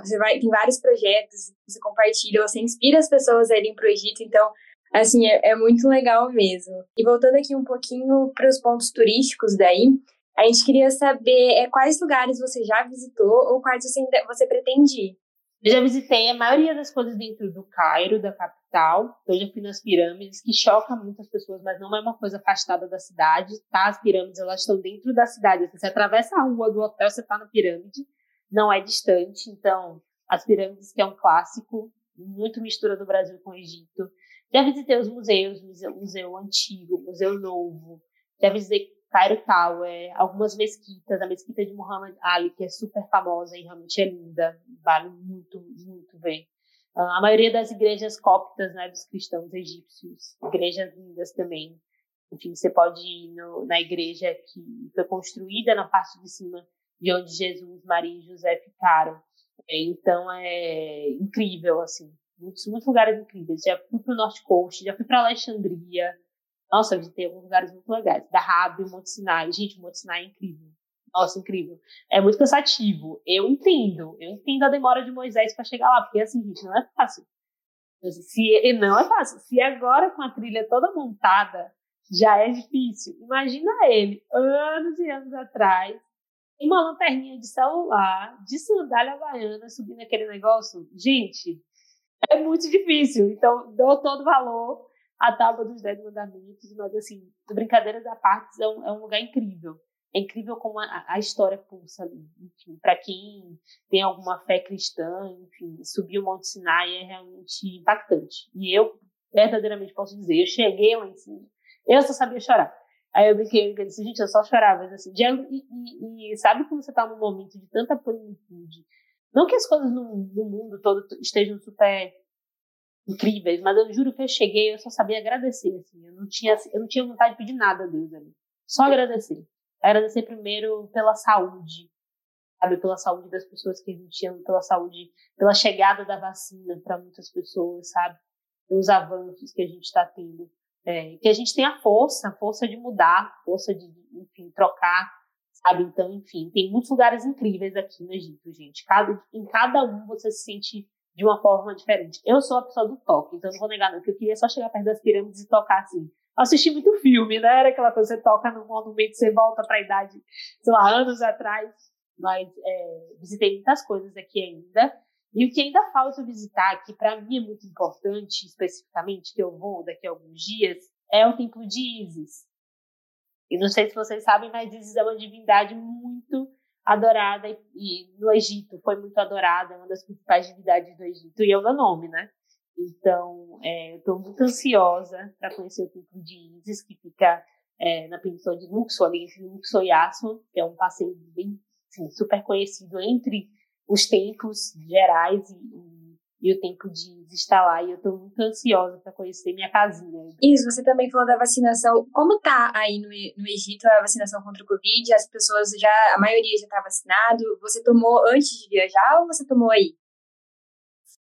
S2: você vai tem vários projetos você compartilha você inspira as pessoas a irem para o Egito então assim é, é muito legal mesmo. E voltando aqui um pouquinho para os pontos turísticos daí a gente queria saber é, quais lugares você já visitou ou quais você, você pretende ir.
S4: Eu já visitei a maioria das coisas dentro do Cairo, da capital. Eu já fui nas pirâmides, que choca muitas pessoas, mas não é uma coisa afastada da cidade, tá? As pirâmides, elas estão dentro da cidade. Você atravessa a rua do hotel, você está na pirâmide. Não é distante. Então, as pirâmides, que é um clássico, muito mistura do Brasil com o Egito. Já visitei os museus, museu, museu antigo, museu novo. Já visitei Cairo Tower, algumas mesquitas, a mesquita de Muhammad Ali, que é super famosa e realmente é linda, vale muito, muito ver. Uh, a maioria das igrejas coptas, né, dos cristãos egípcios, igrejas lindas também. Enfim, você pode ir no, na igreja que foi construída na parte de cima de onde Jesus, Maria e José ficaram. Então é incrível, assim, muitos, muitos lugares incríveis. Já fui para o Norte Coast, já fui para Alexandria, nossa, eu visitei alguns lugares muito legais. Da Rábio, Monte Sinai. Gente, o Monte Sinai é incrível. Nossa, incrível. É muito cansativo. Eu entendo. Eu entendo a demora de Moisés para chegar lá, porque assim, gente, não é fácil. Se, não é fácil. Se agora com a trilha toda montada já é difícil, imagina ele, anos e anos atrás, uma lanterninha de celular, de sandália havaiana, subindo aquele negócio. Gente, é muito difícil. Então, dou todo valor a tábua dos dez mandamentos, mas assim, brincadeiras à parte, é um, é um lugar incrível. É incrível como a, a história pulsa ali. Enfim, para quem tem alguma fé cristã, enfim, subir o Monte Sinai é realmente impactante. E eu verdadeiramente posso dizer, eu cheguei lá em cima, eu só sabia chorar. Aí eu brinquei, eu disse, gente, eu só chorava, mas assim, e, e, e, sabe quando você tá num momento de tanta plenitude? Não que as coisas no, no mundo todo estejam super incríveis, mas eu juro que eu cheguei, eu só sabia agradecer, assim, eu não tinha, eu não tinha vontade de pedir nada a Deus ali, só agradecer. Agradecer primeiro pela saúde, sabe, pela saúde das pessoas que a gente ama, pela saúde, pela chegada da vacina para muitas pessoas, sabe, pelos avanços que a gente está tendo. É, que a gente tem a força, a força de mudar, força de, enfim, trocar, sabe? Então, enfim, tem muitos lugares incríveis aqui no Egito, gente. Cada, em cada um você se sente de uma forma diferente. Eu sou a pessoa do toque, então não vou negar não, que eu queria só chegar perto das pirâmides e tocar assim. assisti muito filme, né? Era aquela coisa, você toca no monumento, você volta para a idade, sei lá, anos atrás. Mas é, visitei muitas coisas aqui ainda. E o que ainda falta visitar, que para mim é muito importante, especificamente, que eu vou daqui a alguns dias, é o Templo de Isis. E não sei se vocês sabem, mas Isis é uma divindade muito adorada e, e no Egito foi muito adorada, é uma das principais divindades do Egito, e é o meu nome, né? Então, é, eu estou muito ansiosa para conhecer o Templo de Isis, que fica é, na península de Luxor, ali entre Luxor e Aswan, que é um passeio bem assim, super conhecido entre os templos gerais e, e o templo de lá. E eu estou muito ansiosa para conhecer minha casinha.
S2: Isso, você também falou da vacinação. Como tá aí no, no Egito a vacinação contra o Covid? As pessoas já, a maioria já está vacinado. Você tomou antes de viajar ou você tomou aí?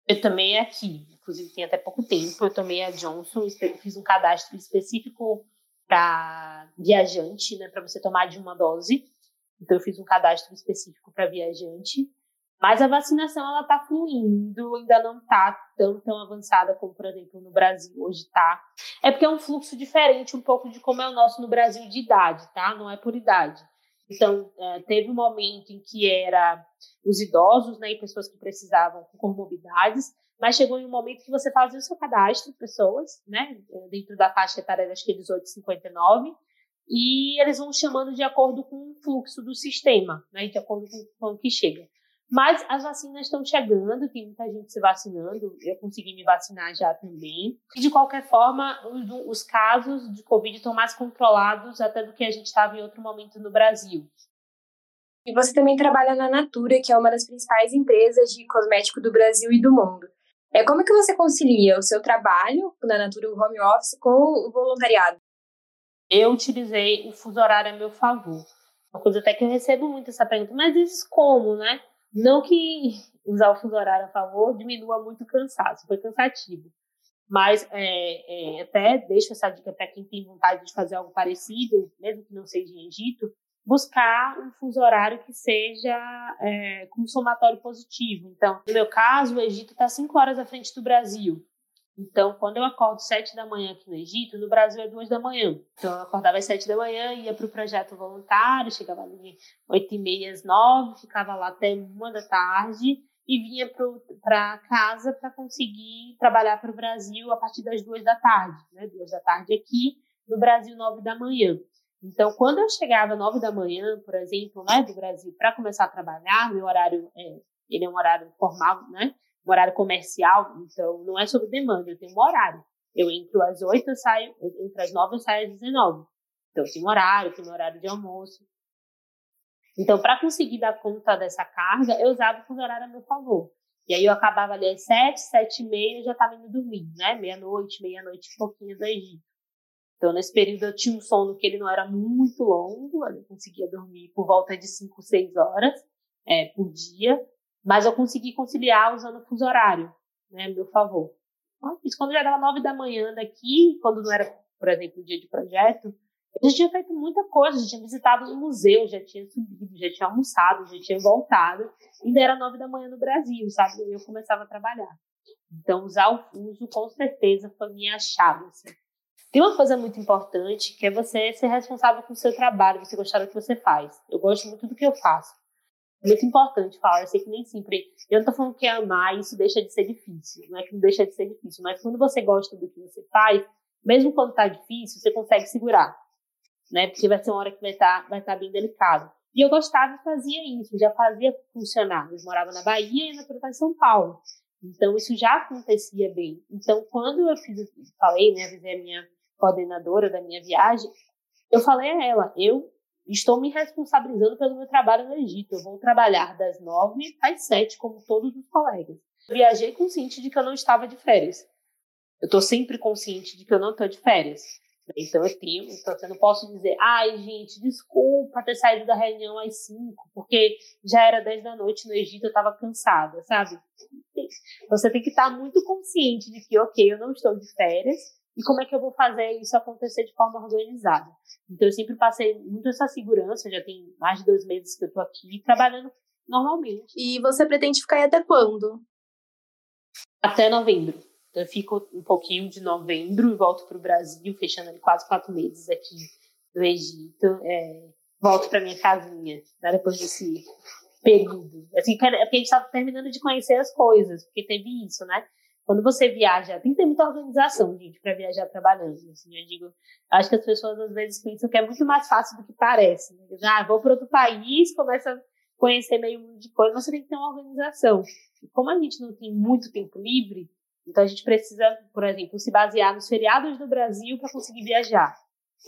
S4: Eu tomei aqui, inclusive tem até pouco tempo. Eu tomei a Johnson, fiz um cadastro específico para viajante, né, para você tomar de uma dose. Então eu fiz um cadastro específico para viajante. Mas a vacinação ela está fluindo, ainda não está tão, tão avançada como, por exemplo, no Brasil hoje está. É porque é um fluxo diferente um pouco de como é o nosso no Brasil de idade, tá? Não é por idade. Então, é, teve um momento em que era os idosos, né, e pessoas que precisavam com comorbidades, mas chegou em um momento que você fazia o seu cadastro de pessoas, né, dentro da faixa etária, acho que 18 59, e eles vão chamando de acordo com o fluxo do sistema, né, de acordo com o que chega. Mas as vacinas estão chegando, tem muita gente se vacinando, eu consegui me vacinar já também. E de qualquer forma, os, os casos de Covid estão mais controlados até do que a gente estava em outro momento no Brasil.
S2: E você também trabalha na Natura, que é uma das principais empresas de cosmético do Brasil e do mundo. É, como que você concilia o seu trabalho na Natura, o home office, com o voluntariado?
S4: Eu utilizei o fuso horário a meu favor. Uma coisa até que eu recebo muito essa pergunta, mas isso como, né? Não que usar o fuso horário a favor diminua muito o cansaço, foi cansativo. Mas é, é, até deixo essa dica para quem tem vontade de fazer algo parecido, mesmo que não seja em Egito, buscar um fuso horário que seja é, com somatório positivo. Então, no meu caso, o Egito está cinco horas à frente do Brasil. Então, quando eu acordo sete da manhã aqui no Egito, no Brasil é duas da manhã. Então, eu acordava às sete da manhã, ia para o projeto voluntário, chegava ali oito e meia, às nove, ficava lá até uma da tarde e vinha para casa para conseguir trabalhar para o Brasil a partir das duas da tarde. Né? Duas da tarde aqui, no Brasil, nove da manhã. Então, quando eu chegava nove da manhã, por exemplo, né, do Brasil, para começar a trabalhar, meu horário é, ele é um horário formal, né? Horário comercial, então não é sobre demanda, eu tenho um horário. Eu entro às 8, eu saio, entre as 9 eu saio às 19. Então tenho um horário, tenho um horário de almoço. Então, para conseguir dar conta dessa carga, eu usava o horário a meu favor. E aí eu acabava ali às 7, 7 e meia, já estava indo dormir, né? Meia-noite, meia-noite, pouquinho do Egito. Então, nesse período eu tinha um sono que ele não era muito longo, eu conseguia dormir por volta de 5, 6 horas é, por dia. Mas eu consegui conciliar usando o fuso horário, né, meu favor. Isso quando já dava nove da manhã daqui, quando não era, por exemplo, o dia de projeto, eu já tinha feito muita coisa, já tinha visitado um museu, já tinha subido, já tinha almoçado, já tinha voltado, ainda era nove da manhã no Brasil, sabe? E eu começava a trabalhar. Então, usar o fuso, com certeza, foi minha chave. Assim. Tem uma coisa muito importante, que é você ser responsável com o seu trabalho, você gostar do que você faz. Eu gosto muito do que eu faço muito importante falar. Eu sei que nem sempre. Eu não tô falando que é amar isso deixa de ser difícil. Não é que não deixa de ser difícil. Mas quando você gosta do que você faz, mesmo quando tá difícil, você consegue segurar. Né? Porque vai ser uma hora que vai estar tá, vai tá bem delicado. E eu gostava e fazia isso, já fazia funcionar. Eu morava na Bahia e na em São Paulo. Então, isso já acontecia bem. Então, quando eu fiz, falei, né, a minha coordenadora da minha viagem, eu falei a ela, eu Estou me responsabilizando pelo meu trabalho no Egito. Eu vou trabalhar das nove às sete, como todos os colegas. Eu viajei consciente de que eu não estava de férias. Eu estou sempre consciente de que eu não estou de férias. Então eu tenho, então eu não posso dizer, ai gente, desculpa ter saído da reunião às 5, porque já era 10 da noite no Egito, eu estava cansada, sabe? Você tem que estar muito consciente de que, ok, eu não estou de férias, e como é que eu vou fazer isso acontecer de forma organizada? Então eu sempre passei muito essa segurança, já tem mais de dois meses que eu estou aqui trabalhando normalmente.
S3: E você pretende ficar aí até quando?
S4: Até novembro. Então, eu fico um pouquinho de novembro e volto para o Brasil, fechando quase quatro meses aqui no Egito. É, volto para minha casinha, né, depois desse período. Assim, é porque a gente estava terminando de conhecer as coisas, porque teve isso, né? Quando você viaja, tem que ter muita organização, gente, para viajar trabalhando. Assim, eu digo, acho que as pessoas às vezes pensam que é muito mais fácil do que parece. Né? Ah, vou para outro país, começa a conhecer meio mundo de coisa, você tem que ter uma organização. E como a gente não tem muito tempo livre, então a gente precisa, por exemplo, se basear nos feriados do Brasil para conseguir viajar.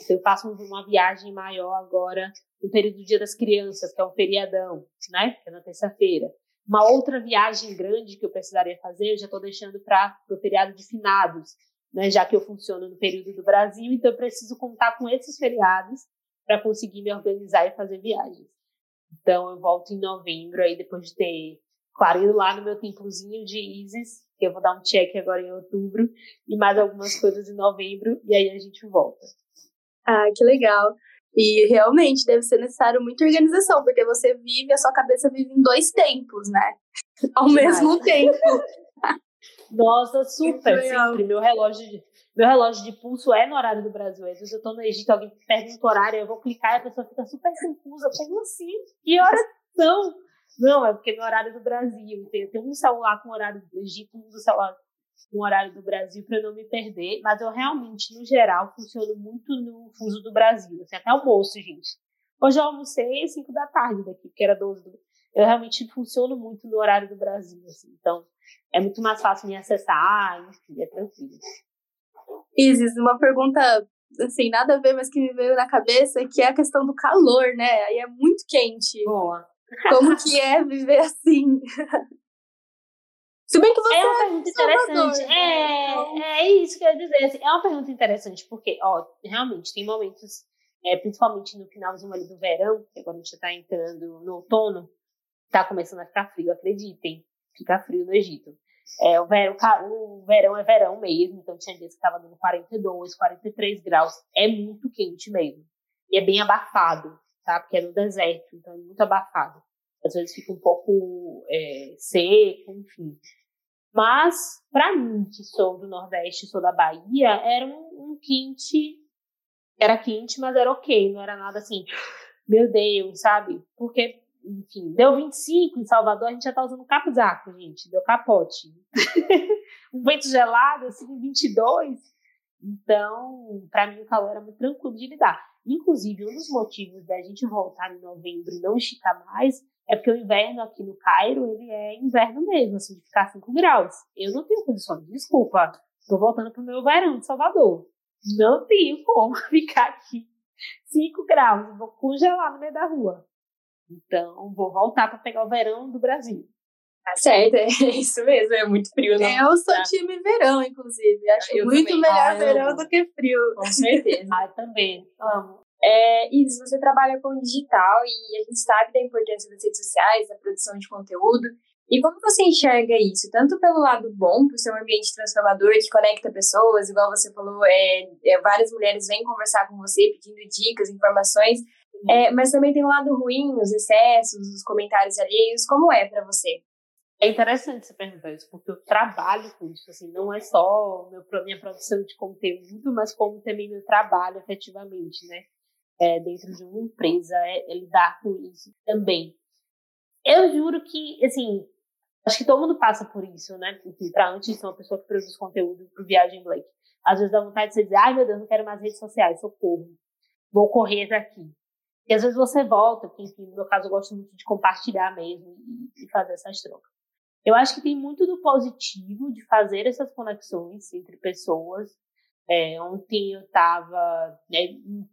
S4: Então eu faço uma viagem maior agora no período do Dia das Crianças, que é um feriadão, né? Que é na terça-feira. Uma outra viagem grande que eu precisaria fazer, eu já estou deixando para o feriado de finados, né? Já que eu funciono no período do Brasil, então eu preciso contar com esses feriados para conseguir me organizar e fazer viagens. Então eu volto em novembro, aí depois de ter, claro, ido lá no meu templozinho de Isis, que eu vou dar um check agora em outubro, e mais algumas coisas em novembro, e aí a gente volta.
S3: Ah, que legal. E realmente deve ser necessário muita organização, porque você vive, a sua cabeça vive em dois tempos, né? Ao mesmo tempo.
S4: Nossa, super, sempre. Meu relógio, de, meu relógio de pulso é no horário do Brasil. Às vezes eu tô no Egito, alguém pergunta o horário, eu vou clicar e a pessoa fica super confusa. Como assim? Que horas são? Não, é porque no horário do Brasil. Tem, tem um celular com horário do Egito, um celular com horário do Brasil para eu não me perder. Mas eu realmente, no geral, funciono muito no fuso do Brasil. Assim, até almoço, gente. Hoje eu almocei às 5 da tarde daqui, porque era 12 do... Eu realmente funciono muito no horário do Brasil, assim. Então, é muito mais fácil me acessar, enfim, é tranquilo.
S3: Isis, uma pergunta, assim, nada a ver, mas que me veio na cabeça, que é a questão do calor, né? Aí é muito quente.
S4: Boa.
S3: Como que é viver assim? Se bem que você
S4: é uma pergunta interessante. É, então... é isso que eu ia dizer. Assim, é uma pergunta interessante, porque, ó, realmente, tem momentos, é, principalmente no finalzinho ali do verão, que agora a gente já tá entrando no outono, tá começando a ficar frio, acreditem. Fica frio no Egito. É, o, verão, o verão é verão mesmo, então tinha dias que tava dando 42, 43 graus. É muito quente mesmo. E é bem abafado tá? Porque é no deserto, então é muito abafado. Às vezes fica um pouco é, seco, enfim. Mas, para mim, que sou do Nordeste, sou da Bahia, era um, um quente. Era quente, mas era ok, não era nada assim, meu Deus, sabe? Porque, enfim, deu 25 em Salvador, a gente já tá usando casaco, gente, deu capote. um vento gelado, assim, 22. Então, para mim, o calor era muito tranquilo de lidar. Inclusive, um dos motivos da gente voltar em novembro e não esticar mais é porque o inverno aqui no Cairo, ele é inverno mesmo, assim, de ficar 5 graus. Eu não tenho condições, desculpa. Tô voltando pro meu verão de Salvador. Não tenho como ficar aqui 5 graus. Vou congelar no meio da rua. Então, vou voltar para pegar o verão do Brasil.
S2: Tá certo, é isso mesmo, é muito frio. Não
S3: eu sou tá. time verão, inclusive. Acho eu muito também. melhor ah, verão do que frio.
S2: Com certeza.
S4: ah, também, amo.
S2: É, Isis, você trabalha com digital e a gente sabe da importância das redes sociais, da produção de conteúdo. E como você enxerga isso? Tanto pelo lado bom, por ser um ambiente transformador que conecta pessoas, igual você falou, é, é várias mulheres vêm conversar com você pedindo dicas, informações, é, mas também tem o um lado ruim, os excessos, os comentários alheios. Como é para você?
S4: É interessante você perguntar isso, porque eu trabalho com isso, assim, não é só meu, minha produção de conteúdo, mas como também meu trabalho efetivamente, né? É, dentro de uma empresa, é, é lidar com isso também. Eu juro que, assim, acho que todo mundo passa por isso, né? Pra antes ser uma pessoa que produz conteúdo pro Viagem Black. Às vezes dá vontade de você dizer, ai meu Deus, não quero mais redes sociais, socorro. Vou correr daqui. E às vezes você volta, porque, enfim, no meu caso eu gosto muito de compartilhar mesmo e fazer essas trocas. Eu acho que tem muito do positivo de fazer essas conexões entre pessoas. É, ontem eu estava, né,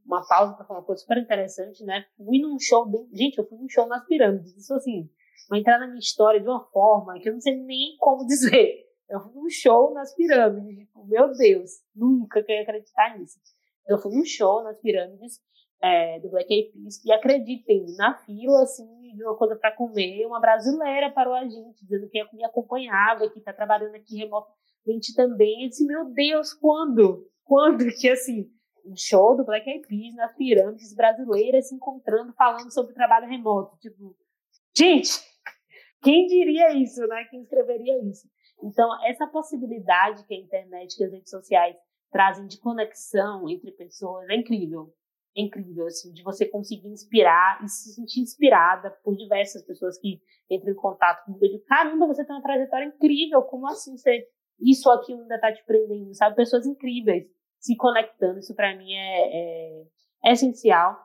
S4: uma pausa para falar uma coisa super interessante, né? Fui num show, bem, gente, eu fui num show nas pirâmides. Isso assim, vai entrar na minha história de uma forma que eu não sei nem como dizer. Eu fui num show nas pirâmides, tipo, meu Deus, nunca que eu ia acreditar nisso. Eu fui num show nas pirâmides é, do Black Eyed Peas e acreditem, na fila, assim, de uma coisa para comer, uma brasileira parou a gente, dizendo que me acompanhava, que está trabalhando aqui remotamente também. Eu disse, meu Deus, quando? Quando que, assim, um show do Black Eyed Peas nas pirâmides brasileiras se encontrando, falando sobre trabalho remoto. Tipo, gente, quem diria isso, né? Quem escreveria isso? Então, essa possibilidade que a internet, que as redes sociais trazem de conexão entre pessoas é incrível. É incrível, assim, de você conseguir inspirar e se sentir inspirada por diversas pessoas que entram em contato com você. Caramba, você tem uma trajetória incrível, como assim você, isso aqui ainda tá te prendendo, sabe? Pessoas incríveis se conectando, isso para mim é, é, é essencial.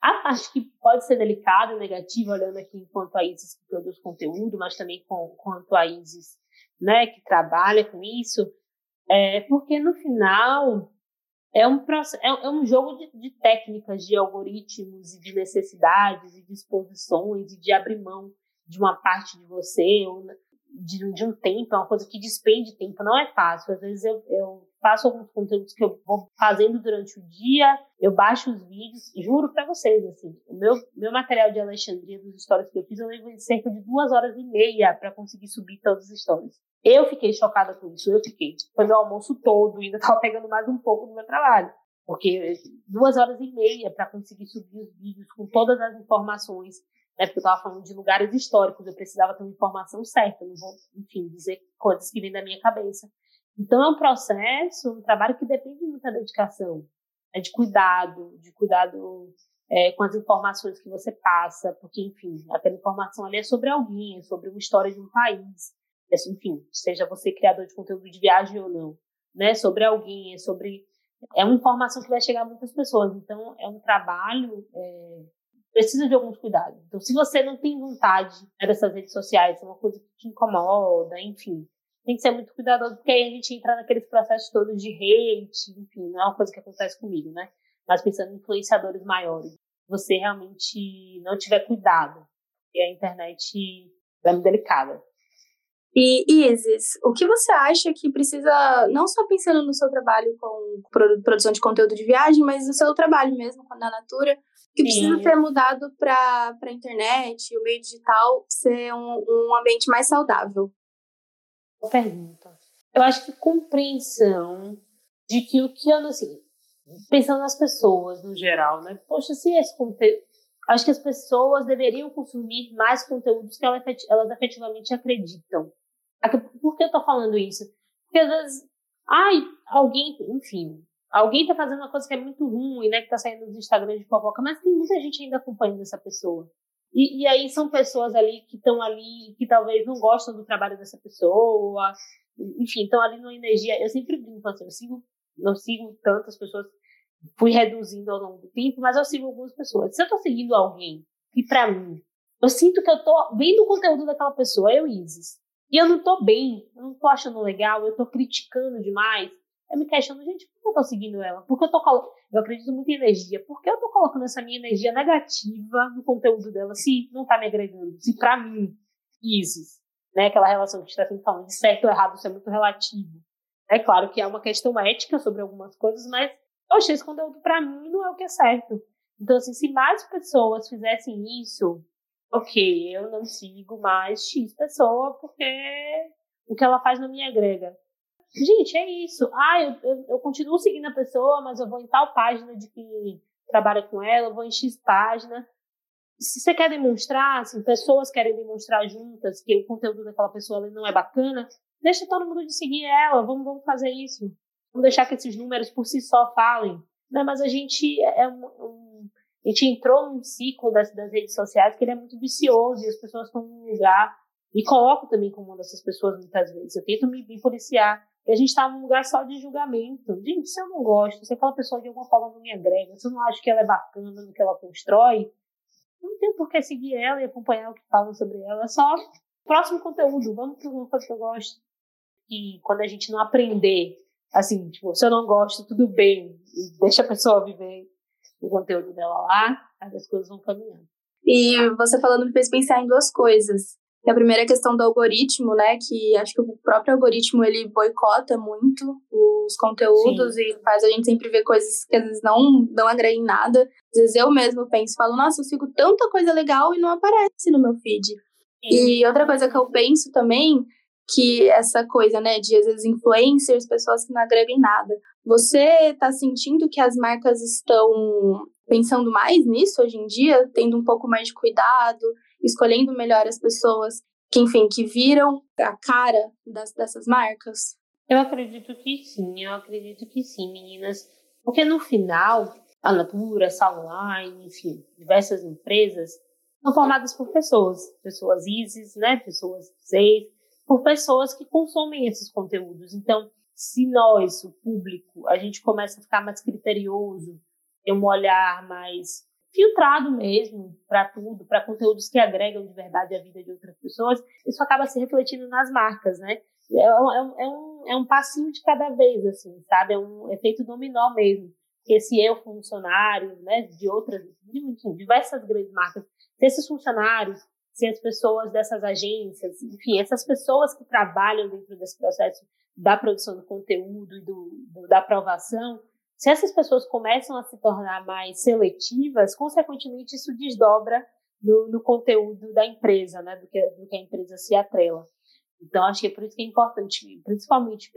S4: A parte que pode ser delicada negativa, olhando aqui enquanto a Isis que produz conteúdo, mas também com, quanto a Isis né, que trabalha com isso, é porque no final é um, é, é um jogo de, de técnicas, de algoritmos e de necessidades e disposições e de abrir mão de uma parte de você ou de, de um tempo, é uma coisa que despende tempo, não é fácil. Às vezes eu, eu faço alguns conteúdos que eu vou fazendo durante o dia, eu baixo os vídeos, juro para vocês, assim, o meu, meu material de Alexandria, dos stories que eu fiz, eu levei cerca de duas horas e meia para conseguir subir todos os stories. Eu fiquei chocada com isso, eu fiquei. Foi meu almoço todo, ainda tava pegando mais um pouco do meu trabalho. Porque duas horas e meia para conseguir subir os vídeos com todas as informações, né? Porque eu estava falando de lugares históricos, eu precisava ter uma informação certa, não vou, enfim, dizer coisas que vêm da minha cabeça. Então é um processo, um trabalho que depende de muita dedicação, é de cuidado, de cuidado é, com as informações que você passa, porque, enfim, aquela informação ali é sobre alguém, é sobre uma história de um país, é, enfim, seja você criador de conteúdo de viagem ou não, né? Sobre alguém, é sobre é uma informação que vai chegar a muitas pessoas. Então, é um trabalho é, precisa de alguns cuidados. Então, se você não tem vontade dessas redes sociais, é uma coisa que te incomoda, enfim, tem que ser muito cuidadoso, porque aí a gente entra naqueles processos todos de hate, enfim, não é uma coisa que acontece comigo, né? Mas pensando em influenciadores maiores, você realmente não tiver cuidado, e a internet é muito delicada.
S3: E Isis, o que você acha que precisa, não só pensando no seu trabalho com produção de conteúdo de viagem, mas no seu trabalho mesmo com a Natura, que precisa Sim. ser mudado para a internet, o meio digital ser um, um ambiente mais saudável?
S4: Pergunta. Eu acho que compreensão de que o que eu, assim, pensando nas pessoas no geral, né? Poxa, se esse conteúdo. Acho que as pessoas deveriam consumir mais conteúdos que elas, elas efetivamente acreditam. Por que eu tô falando isso? Porque às vezes, ai, alguém, enfim, alguém tá fazendo uma coisa que é muito ruim, né, que tá saindo nos Instagram de fofoca, mas tem muita gente ainda acompanhando essa pessoa. E, e aí são pessoas ali que estão ali, que talvez não gostam do trabalho dessa pessoa, enfim, estão ali numa energia. Eu sempre brinco assim, eu sigo, não sigo tantas pessoas, fui reduzindo ao longo do tempo, mas eu sigo algumas pessoas. Se eu tô seguindo alguém que para mim, eu sinto que eu tô vendo o conteúdo daquela pessoa, eu, Isis, e eu não tô bem, eu não tô achando legal, eu tô criticando demais. Eu me questiono, gente, por que eu tô seguindo ela? Por que eu tô colocando. Eu acredito muito em energia. Por que eu tô colocando essa minha energia negativa no conteúdo dela se não tá me agregando? Se pra mim, Isis, né, aquela relação que a gente tá sempre falando de certo ou errado, isso é muito relativo. É claro que há uma questão ética sobre algumas coisas, mas, poxa, esse conteúdo pra mim não é o que é certo. Então, assim, se mais pessoas fizessem isso, ok, eu não sigo mais X pessoa porque o que ela faz não me agrega. Gente, é isso. Ah, eu, eu, eu, continuo seguindo a pessoa, mas eu vou em tal página de que trabalha com ela, eu vou em X página. Se você quer demonstrar, assim, pessoas querem demonstrar juntas que o conteúdo daquela pessoa não é bacana, deixa todo mundo de seguir ela, vamos, vamos fazer isso. Vamos deixar que esses números por si só falem. Né? Mas a gente é um, um a gente entrou num ciclo das, das redes sociais que ele é muito vicioso e as pessoas estão num lugar. Me coloco também como uma dessas pessoas muitas vezes. Eu tento me, me policiar. E a gente está num lugar só de julgamento. Gente, se eu não gosto, se aquela pessoa de alguma forma não me agrega, se eu não acho que ela é bacana no que ela constrói, não tem por que seguir ela e acompanhar o que falam sobre ela. É só próximo conteúdo. Vamos para uma coisa que eu gosto. E quando a gente não aprender, assim, tipo, se eu não gosto, tudo bem. deixa a pessoa viver o conteúdo dela lá, as coisas vão caminhando.
S3: E você falando me fez pensar em duas coisas. A primeira questão do algoritmo, né, que acho que o próprio algoritmo ele boicota muito os conteúdos Sim. e faz a gente sempre ver coisas que às vezes não, não agregam nada. Às vezes eu mesmo penso, falo, nossa, eu sigo tanta coisa legal e não aparece no meu feed. Sim. E outra coisa que eu penso também, que essa coisa, né, de às vezes influencers, pessoas que não agregam nada. Você tá sentindo que as marcas estão pensando mais nisso hoje em dia, tendo um pouco mais de cuidado, escolhendo melhor as pessoas que, enfim, que viram a cara das, dessas marcas?
S4: Eu acredito que sim, eu acredito que sim, meninas. Porque no final, a Natura, Salonline, enfim, diversas empresas são formadas por pessoas, pessoas ISIS, né, pessoas safe, por pessoas que consomem esses conteúdos. Então, se nós, o público, a gente começa a ficar mais criterioso, ter um olhar mais filtrado mesmo para tudo, para conteúdos que agregam de verdade a vida de outras pessoas, isso acaba se refletindo nas marcas, né? É, é, um, é, um, é um passinho de cada vez, assim, sabe? É um efeito dominó mesmo. Que se eu, funcionário, né, de outras, enfim, diversas grandes marcas, se esses funcionários, se as pessoas dessas agências, enfim, essas pessoas que trabalham dentro desse processo da produção do conteúdo e do, do da aprovação, se essas pessoas começam a se tornar mais seletivas, consequentemente isso desdobra no, no conteúdo da empresa, né, do que, do que a empresa se atrela. Então, acho que é por isso que é importante, principalmente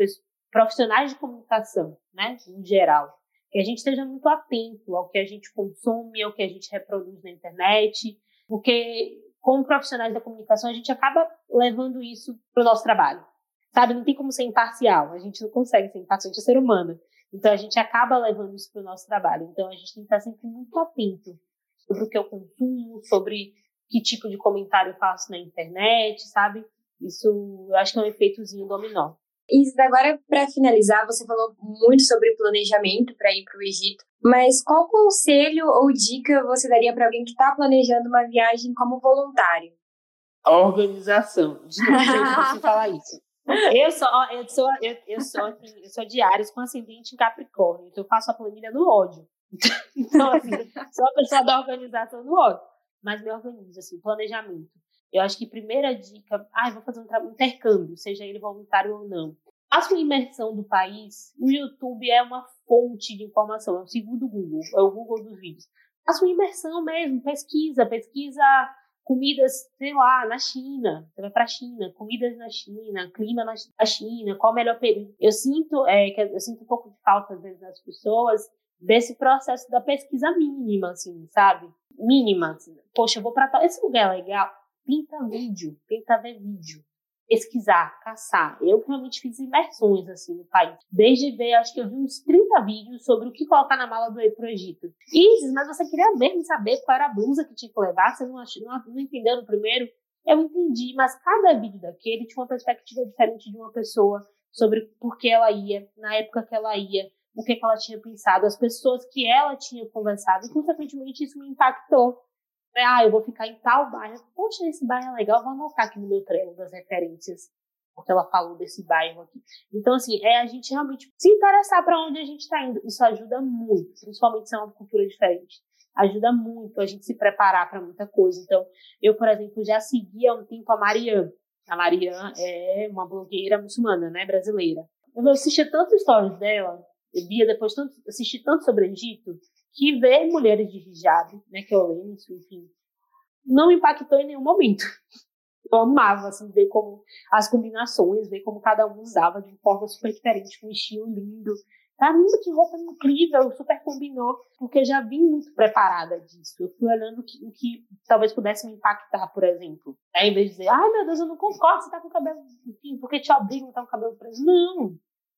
S4: profissionais de comunicação, né, em geral, que a gente esteja muito atento ao que a gente consome, ao que a gente reproduz na internet, porque como profissionais da comunicação a gente acaba levando isso para o nosso trabalho. Sabe, não tem como ser imparcial, a gente não consegue ser imparcial, a gente é ser humano. Então a gente acaba levando isso para o nosso trabalho. Então a gente tem que estar sempre muito atento sobre o que eu consumo, sobre que tipo de comentário eu faço na internet, sabe? Isso eu acho que é um efeitozinho dominó.
S2: E agora, para finalizar, você falou muito sobre planejamento para ir para o Egito, mas qual conselho ou dica você daria para alguém que está planejando uma viagem como voluntário?
S4: A organização. Novo, você falar isso. Eu sou, eu sou, eu, eu sou, assim, eu sou Ares com ascendente em Capricórnio, então eu faço a planilha no ódio. Então, assim, sou a pessoa da organização no ódio. Mas me organizo, assim, planejamento. Eu acho que primeira dica, ah, vou fazer um intercâmbio, seja ele voluntário ou não. Faça uma imersão do país. O YouTube é uma fonte de informação, é o segundo Google, é o Google dos vídeos. Faça uma imersão mesmo, pesquisa, pesquisa comidas, sei lá, na China. Você vai para a China, comidas na China, clima na China, qual o melhor período. Eu sinto, é, eu sinto um pouco de falta, às vezes, das pessoas desse processo da pesquisa mínima, assim, sabe? Mínima. Assim. Poxa, eu vou para esse lugar é legal. Tenta vídeo, tenta ver vídeo pesquisar, caçar. Eu realmente fiz imersões assim no país. Desde ver, acho que eu vi uns 30 vídeos sobre o que colocar na mala do pro Egito. Isis, mas você queria mesmo saber qual era a blusa que tinha que levar? Você não, não, não entendeu no primeiro? Eu entendi, mas cada vídeo daquele tinha uma perspectiva diferente de uma pessoa sobre por que ela ia, na época que ela ia, o que, que ela tinha pensado, as pessoas que ela tinha conversado, e consequentemente isso me impactou? Ah, eu vou ficar em tal bairro. Poxa, esse bairro é legal, vou anotar aqui no meu treino das referências. Porque ela falou desse bairro aqui. Então, assim, é a gente realmente se interessar para onde a gente está indo. Isso ajuda muito, principalmente se é uma cultura diferente. Ajuda muito a gente se preparar para muita coisa. Então, eu, por exemplo, já segui há um tempo a Marianne. A Marianne é uma blogueira muçulmana, né, brasileira. Eu assisti tantas histórias dela, eu via depois tanto, assisti tanto sobre Egito, que ver mulheres de hijab, né, que é o lenço, enfim, não impactou em nenhum momento. Eu amava, assim, ver como as combinações, ver como cada um usava de forma super diferente, com um estilo lindo. Caramba, que roupa incrível, super combinou, porque eu já vim muito preparada disso. Eu fui olhando o que, que, talvez pudesse me impactar, por exemplo. Aí, em vez de dizer, ai meu Deus, eu não concordo, você tá com o cabelo, enfim, porque te obriga a estar com o cabelo preso. Não!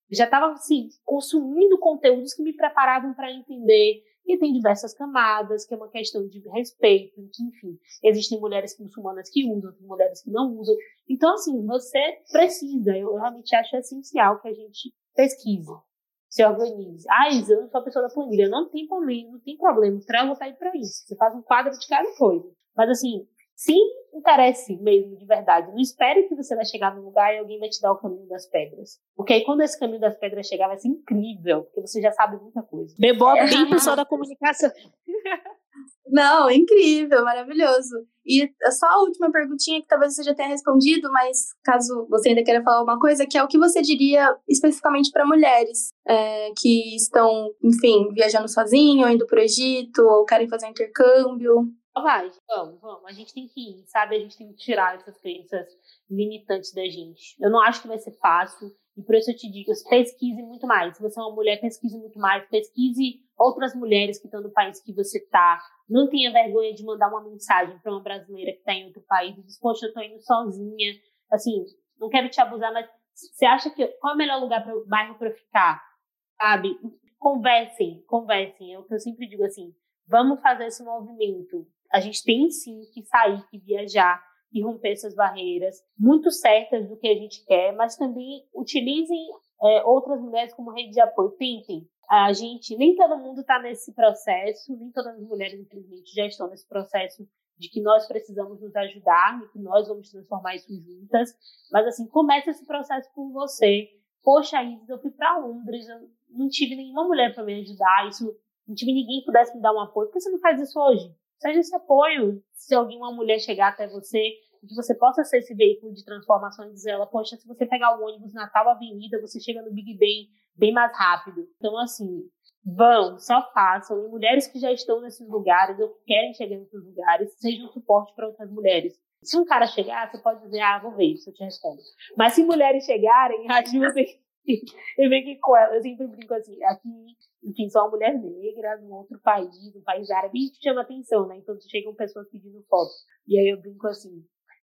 S4: Eu já estava, assim, consumindo conteúdos que me preparavam para entender e tem diversas camadas, que é uma questão de respeito, que, enfim, existem mulheres muçulmanas que usam, mulheres que não usam. Então, assim, você precisa, eu realmente acho essencial que a gente pesquise, se organize. Ah, Isa, eu não sou a pessoa da planilha. Não tem problema, não tem problema. O Trello tá aí para isso. Você faz um quadro de cada coisa. Mas, assim, se interesse mesmo de verdade. Não espere que você vai chegar num lugar e alguém vai te dar o caminho das pedras. Porque aí quando esse caminho das pedras chegar vai ser incrível, porque você já sabe muita coisa. Beboa bem pessoal da comunicação.
S3: Não, incrível, maravilhoso. E só a última perguntinha que talvez você já tenha respondido, mas caso você ainda queira falar alguma coisa, que é o que você diria especificamente para mulheres é, que estão, enfim, viajando sozinho, indo para o Egito, ou querem fazer intercâmbio?
S4: Vai, vamos, vamos. A gente tem que ir, sabe? A gente tem que tirar essas crenças limitantes da gente. Eu não acho que vai ser fácil. E por isso eu te digo, pesquise muito mais. Se você é uma mulher, pesquise muito mais. Pesquise outras mulheres que estão no país que você está. Não tenha vergonha de mandar uma mensagem para uma brasileira que está em outro país e diz, poxa, eu estou indo sozinha. Assim, não quero te abusar, mas você acha que qual é o melhor lugar para o bairro para ficar? Sabe? Conversem, conversem. É o que eu sempre digo assim. Vamos fazer esse movimento. A gente tem sim que sair, que viajar e romper essas barreiras, muito certas do que a gente quer, mas também utilizem é, outras mulheres como rede de apoio. Tentem. A gente, nem todo mundo está nesse processo, nem todas as mulheres, infelizmente, já estão nesse processo de que nós precisamos nos ajudar e que nós vamos transformar isso juntas. Mas, assim, comece esse processo por você. Poxa, Isis, eu fui para Londres, eu não tive nenhuma mulher para me ajudar, isso, não tive ninguém que pudesse me dar um apoio. Por que você não faz isso hoje? Seja esse apoio. Se alguém, uma mulher chegar até você, que você possa ser esse veículo de transformação e dizer ela, poxa, se você pegar o ônibus na tal avenida, você chega no Big Ben bem mais rápido. Então, assim, vão, só façam. E mulheres que já estão nesses lugares ou que querem chegar nesses lugares, sejam um suporte para outras mulheres. Se um cara chegar, você pode dizer, ah, vou ver, isso eu te respondo. Mas se mulheres chegarem, ajudem vem aqui com ela. Eu sempre brinco assim, aqui, enfim, sou uma mulher negra, num outro país, um país árabe, e chama atenção, né? Então chegam pessoas pedindo foto. E aí eu brinco assim,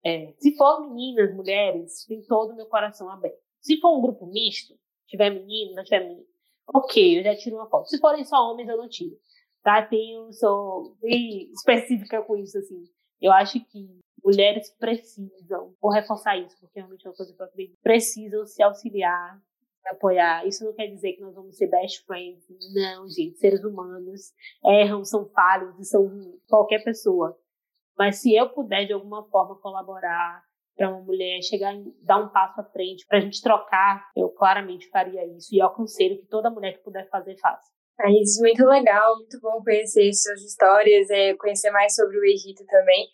S4: é, se for meninas, mulheres, tem todo o meu coração aberto. Se for um grupo misto, tiver menino, não tiver menino, ok, eu já tiro uma foto. Se forem só homens, eu não tiro. Tá? Tenho, sou bem específica com isso, assim. Eu acho que mulheres precisam, vou reforçar isso, porque realmente é uma coisa que eu acredito, precisam se auxiliar, apoiar. Isso não quer dizer que nós vamos ser best friends. Não, gente. Seres humanos erram, são falhos e são qualquer pessoa. Mas se eu puder, de alguma forma, colaborar para uma mulher chegar dar um passo à frente, para a gente trocar, eu claramente faria isso. E eu aconselho que toda mulher que puder fazer, faça.
S2: É isso, muito legal, muito bom conhecer suas histórias, é, conhecer mais sobre o Egito também.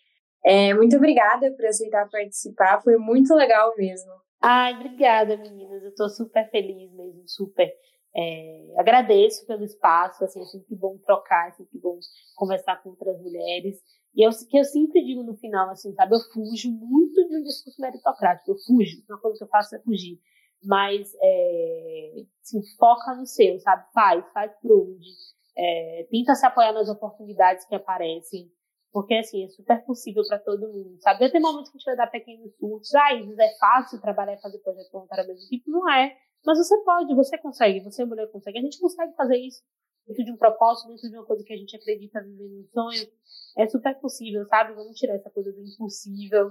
S2: É, muito obrigada por aceitar participar, foi muito legal mesmo.
S4: Ai, obrigada, meninas. Eu estou super feliz mesmo, super. É, agradeço pelo espaço, assim, é sempre bom trocar, é sempre bom conversar com outras mulheres. E eu, que eu sempre digo no final, assim, sabe, eu fujo muito de um discurso meritocrático, eu fujo, uma coisa que eu faço é fugir. Mas, é, assim, foca no seu, sabe, faz, faz por onde. É, tenta se apoiar nas oportunidades que aparecem, porque, assim, é super possível para todo mundo, sabe? Vai ter momentos que a gente vai dar pequenos surtos, ah, isso é fácil trabalhar e fazer projeto voluntário ao mesmo tempo, não é. Mas você pode, você consegue, você mulher consegue, a gente consegue fazer isso dentro de um propósito, dentro de uma coisa que a gente acredita viver no sonho, é super possível, sabe? Vamos tirar essa coisa do impossível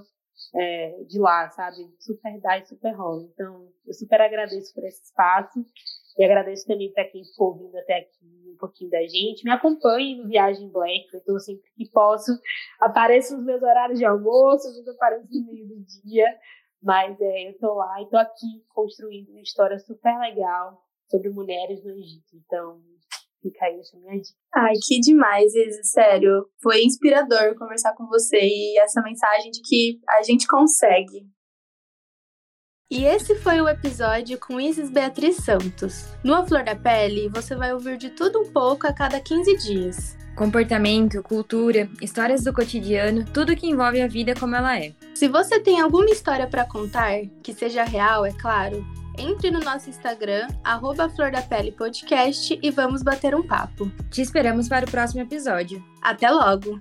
S4: é, de lá, sabe? Super dá e super rola. Então, eu super agradeço por esse espaço e agradeço também para quem ficou ouvindo até aqui um pouquinho da gente. Me acompanhe no Viagem Black, eu estou sempre que posso. Apareço nos meus horários de almoço, eu apareço no meio do dia. Mas é, eu estou lá e estou aqui construindo uma história super legal sobre mulheres no Egito. Então, fica aí essa minha dica.
S3: Ai, que demais, Isis, sério. Foi inspirador conversar com você e essa mensagem de que a gente consegue. E esse foi o episódio com Isis Beatriz Santos. No A Flor da Pele, você vai ouvir de tudo um pouco a cada 15 dias.
S2: Comportamento, cultura, histórias do cotidiano, tudo que envolve a vida como ela é.
S3: Se você tem alguma história para contar, que seja real, é claro, entre no nosso Instagram, arroba Flor da Pele Podcast e vamos bater um papo.
S2: Te esperamos para o próximo episódio.
S3: Até logo!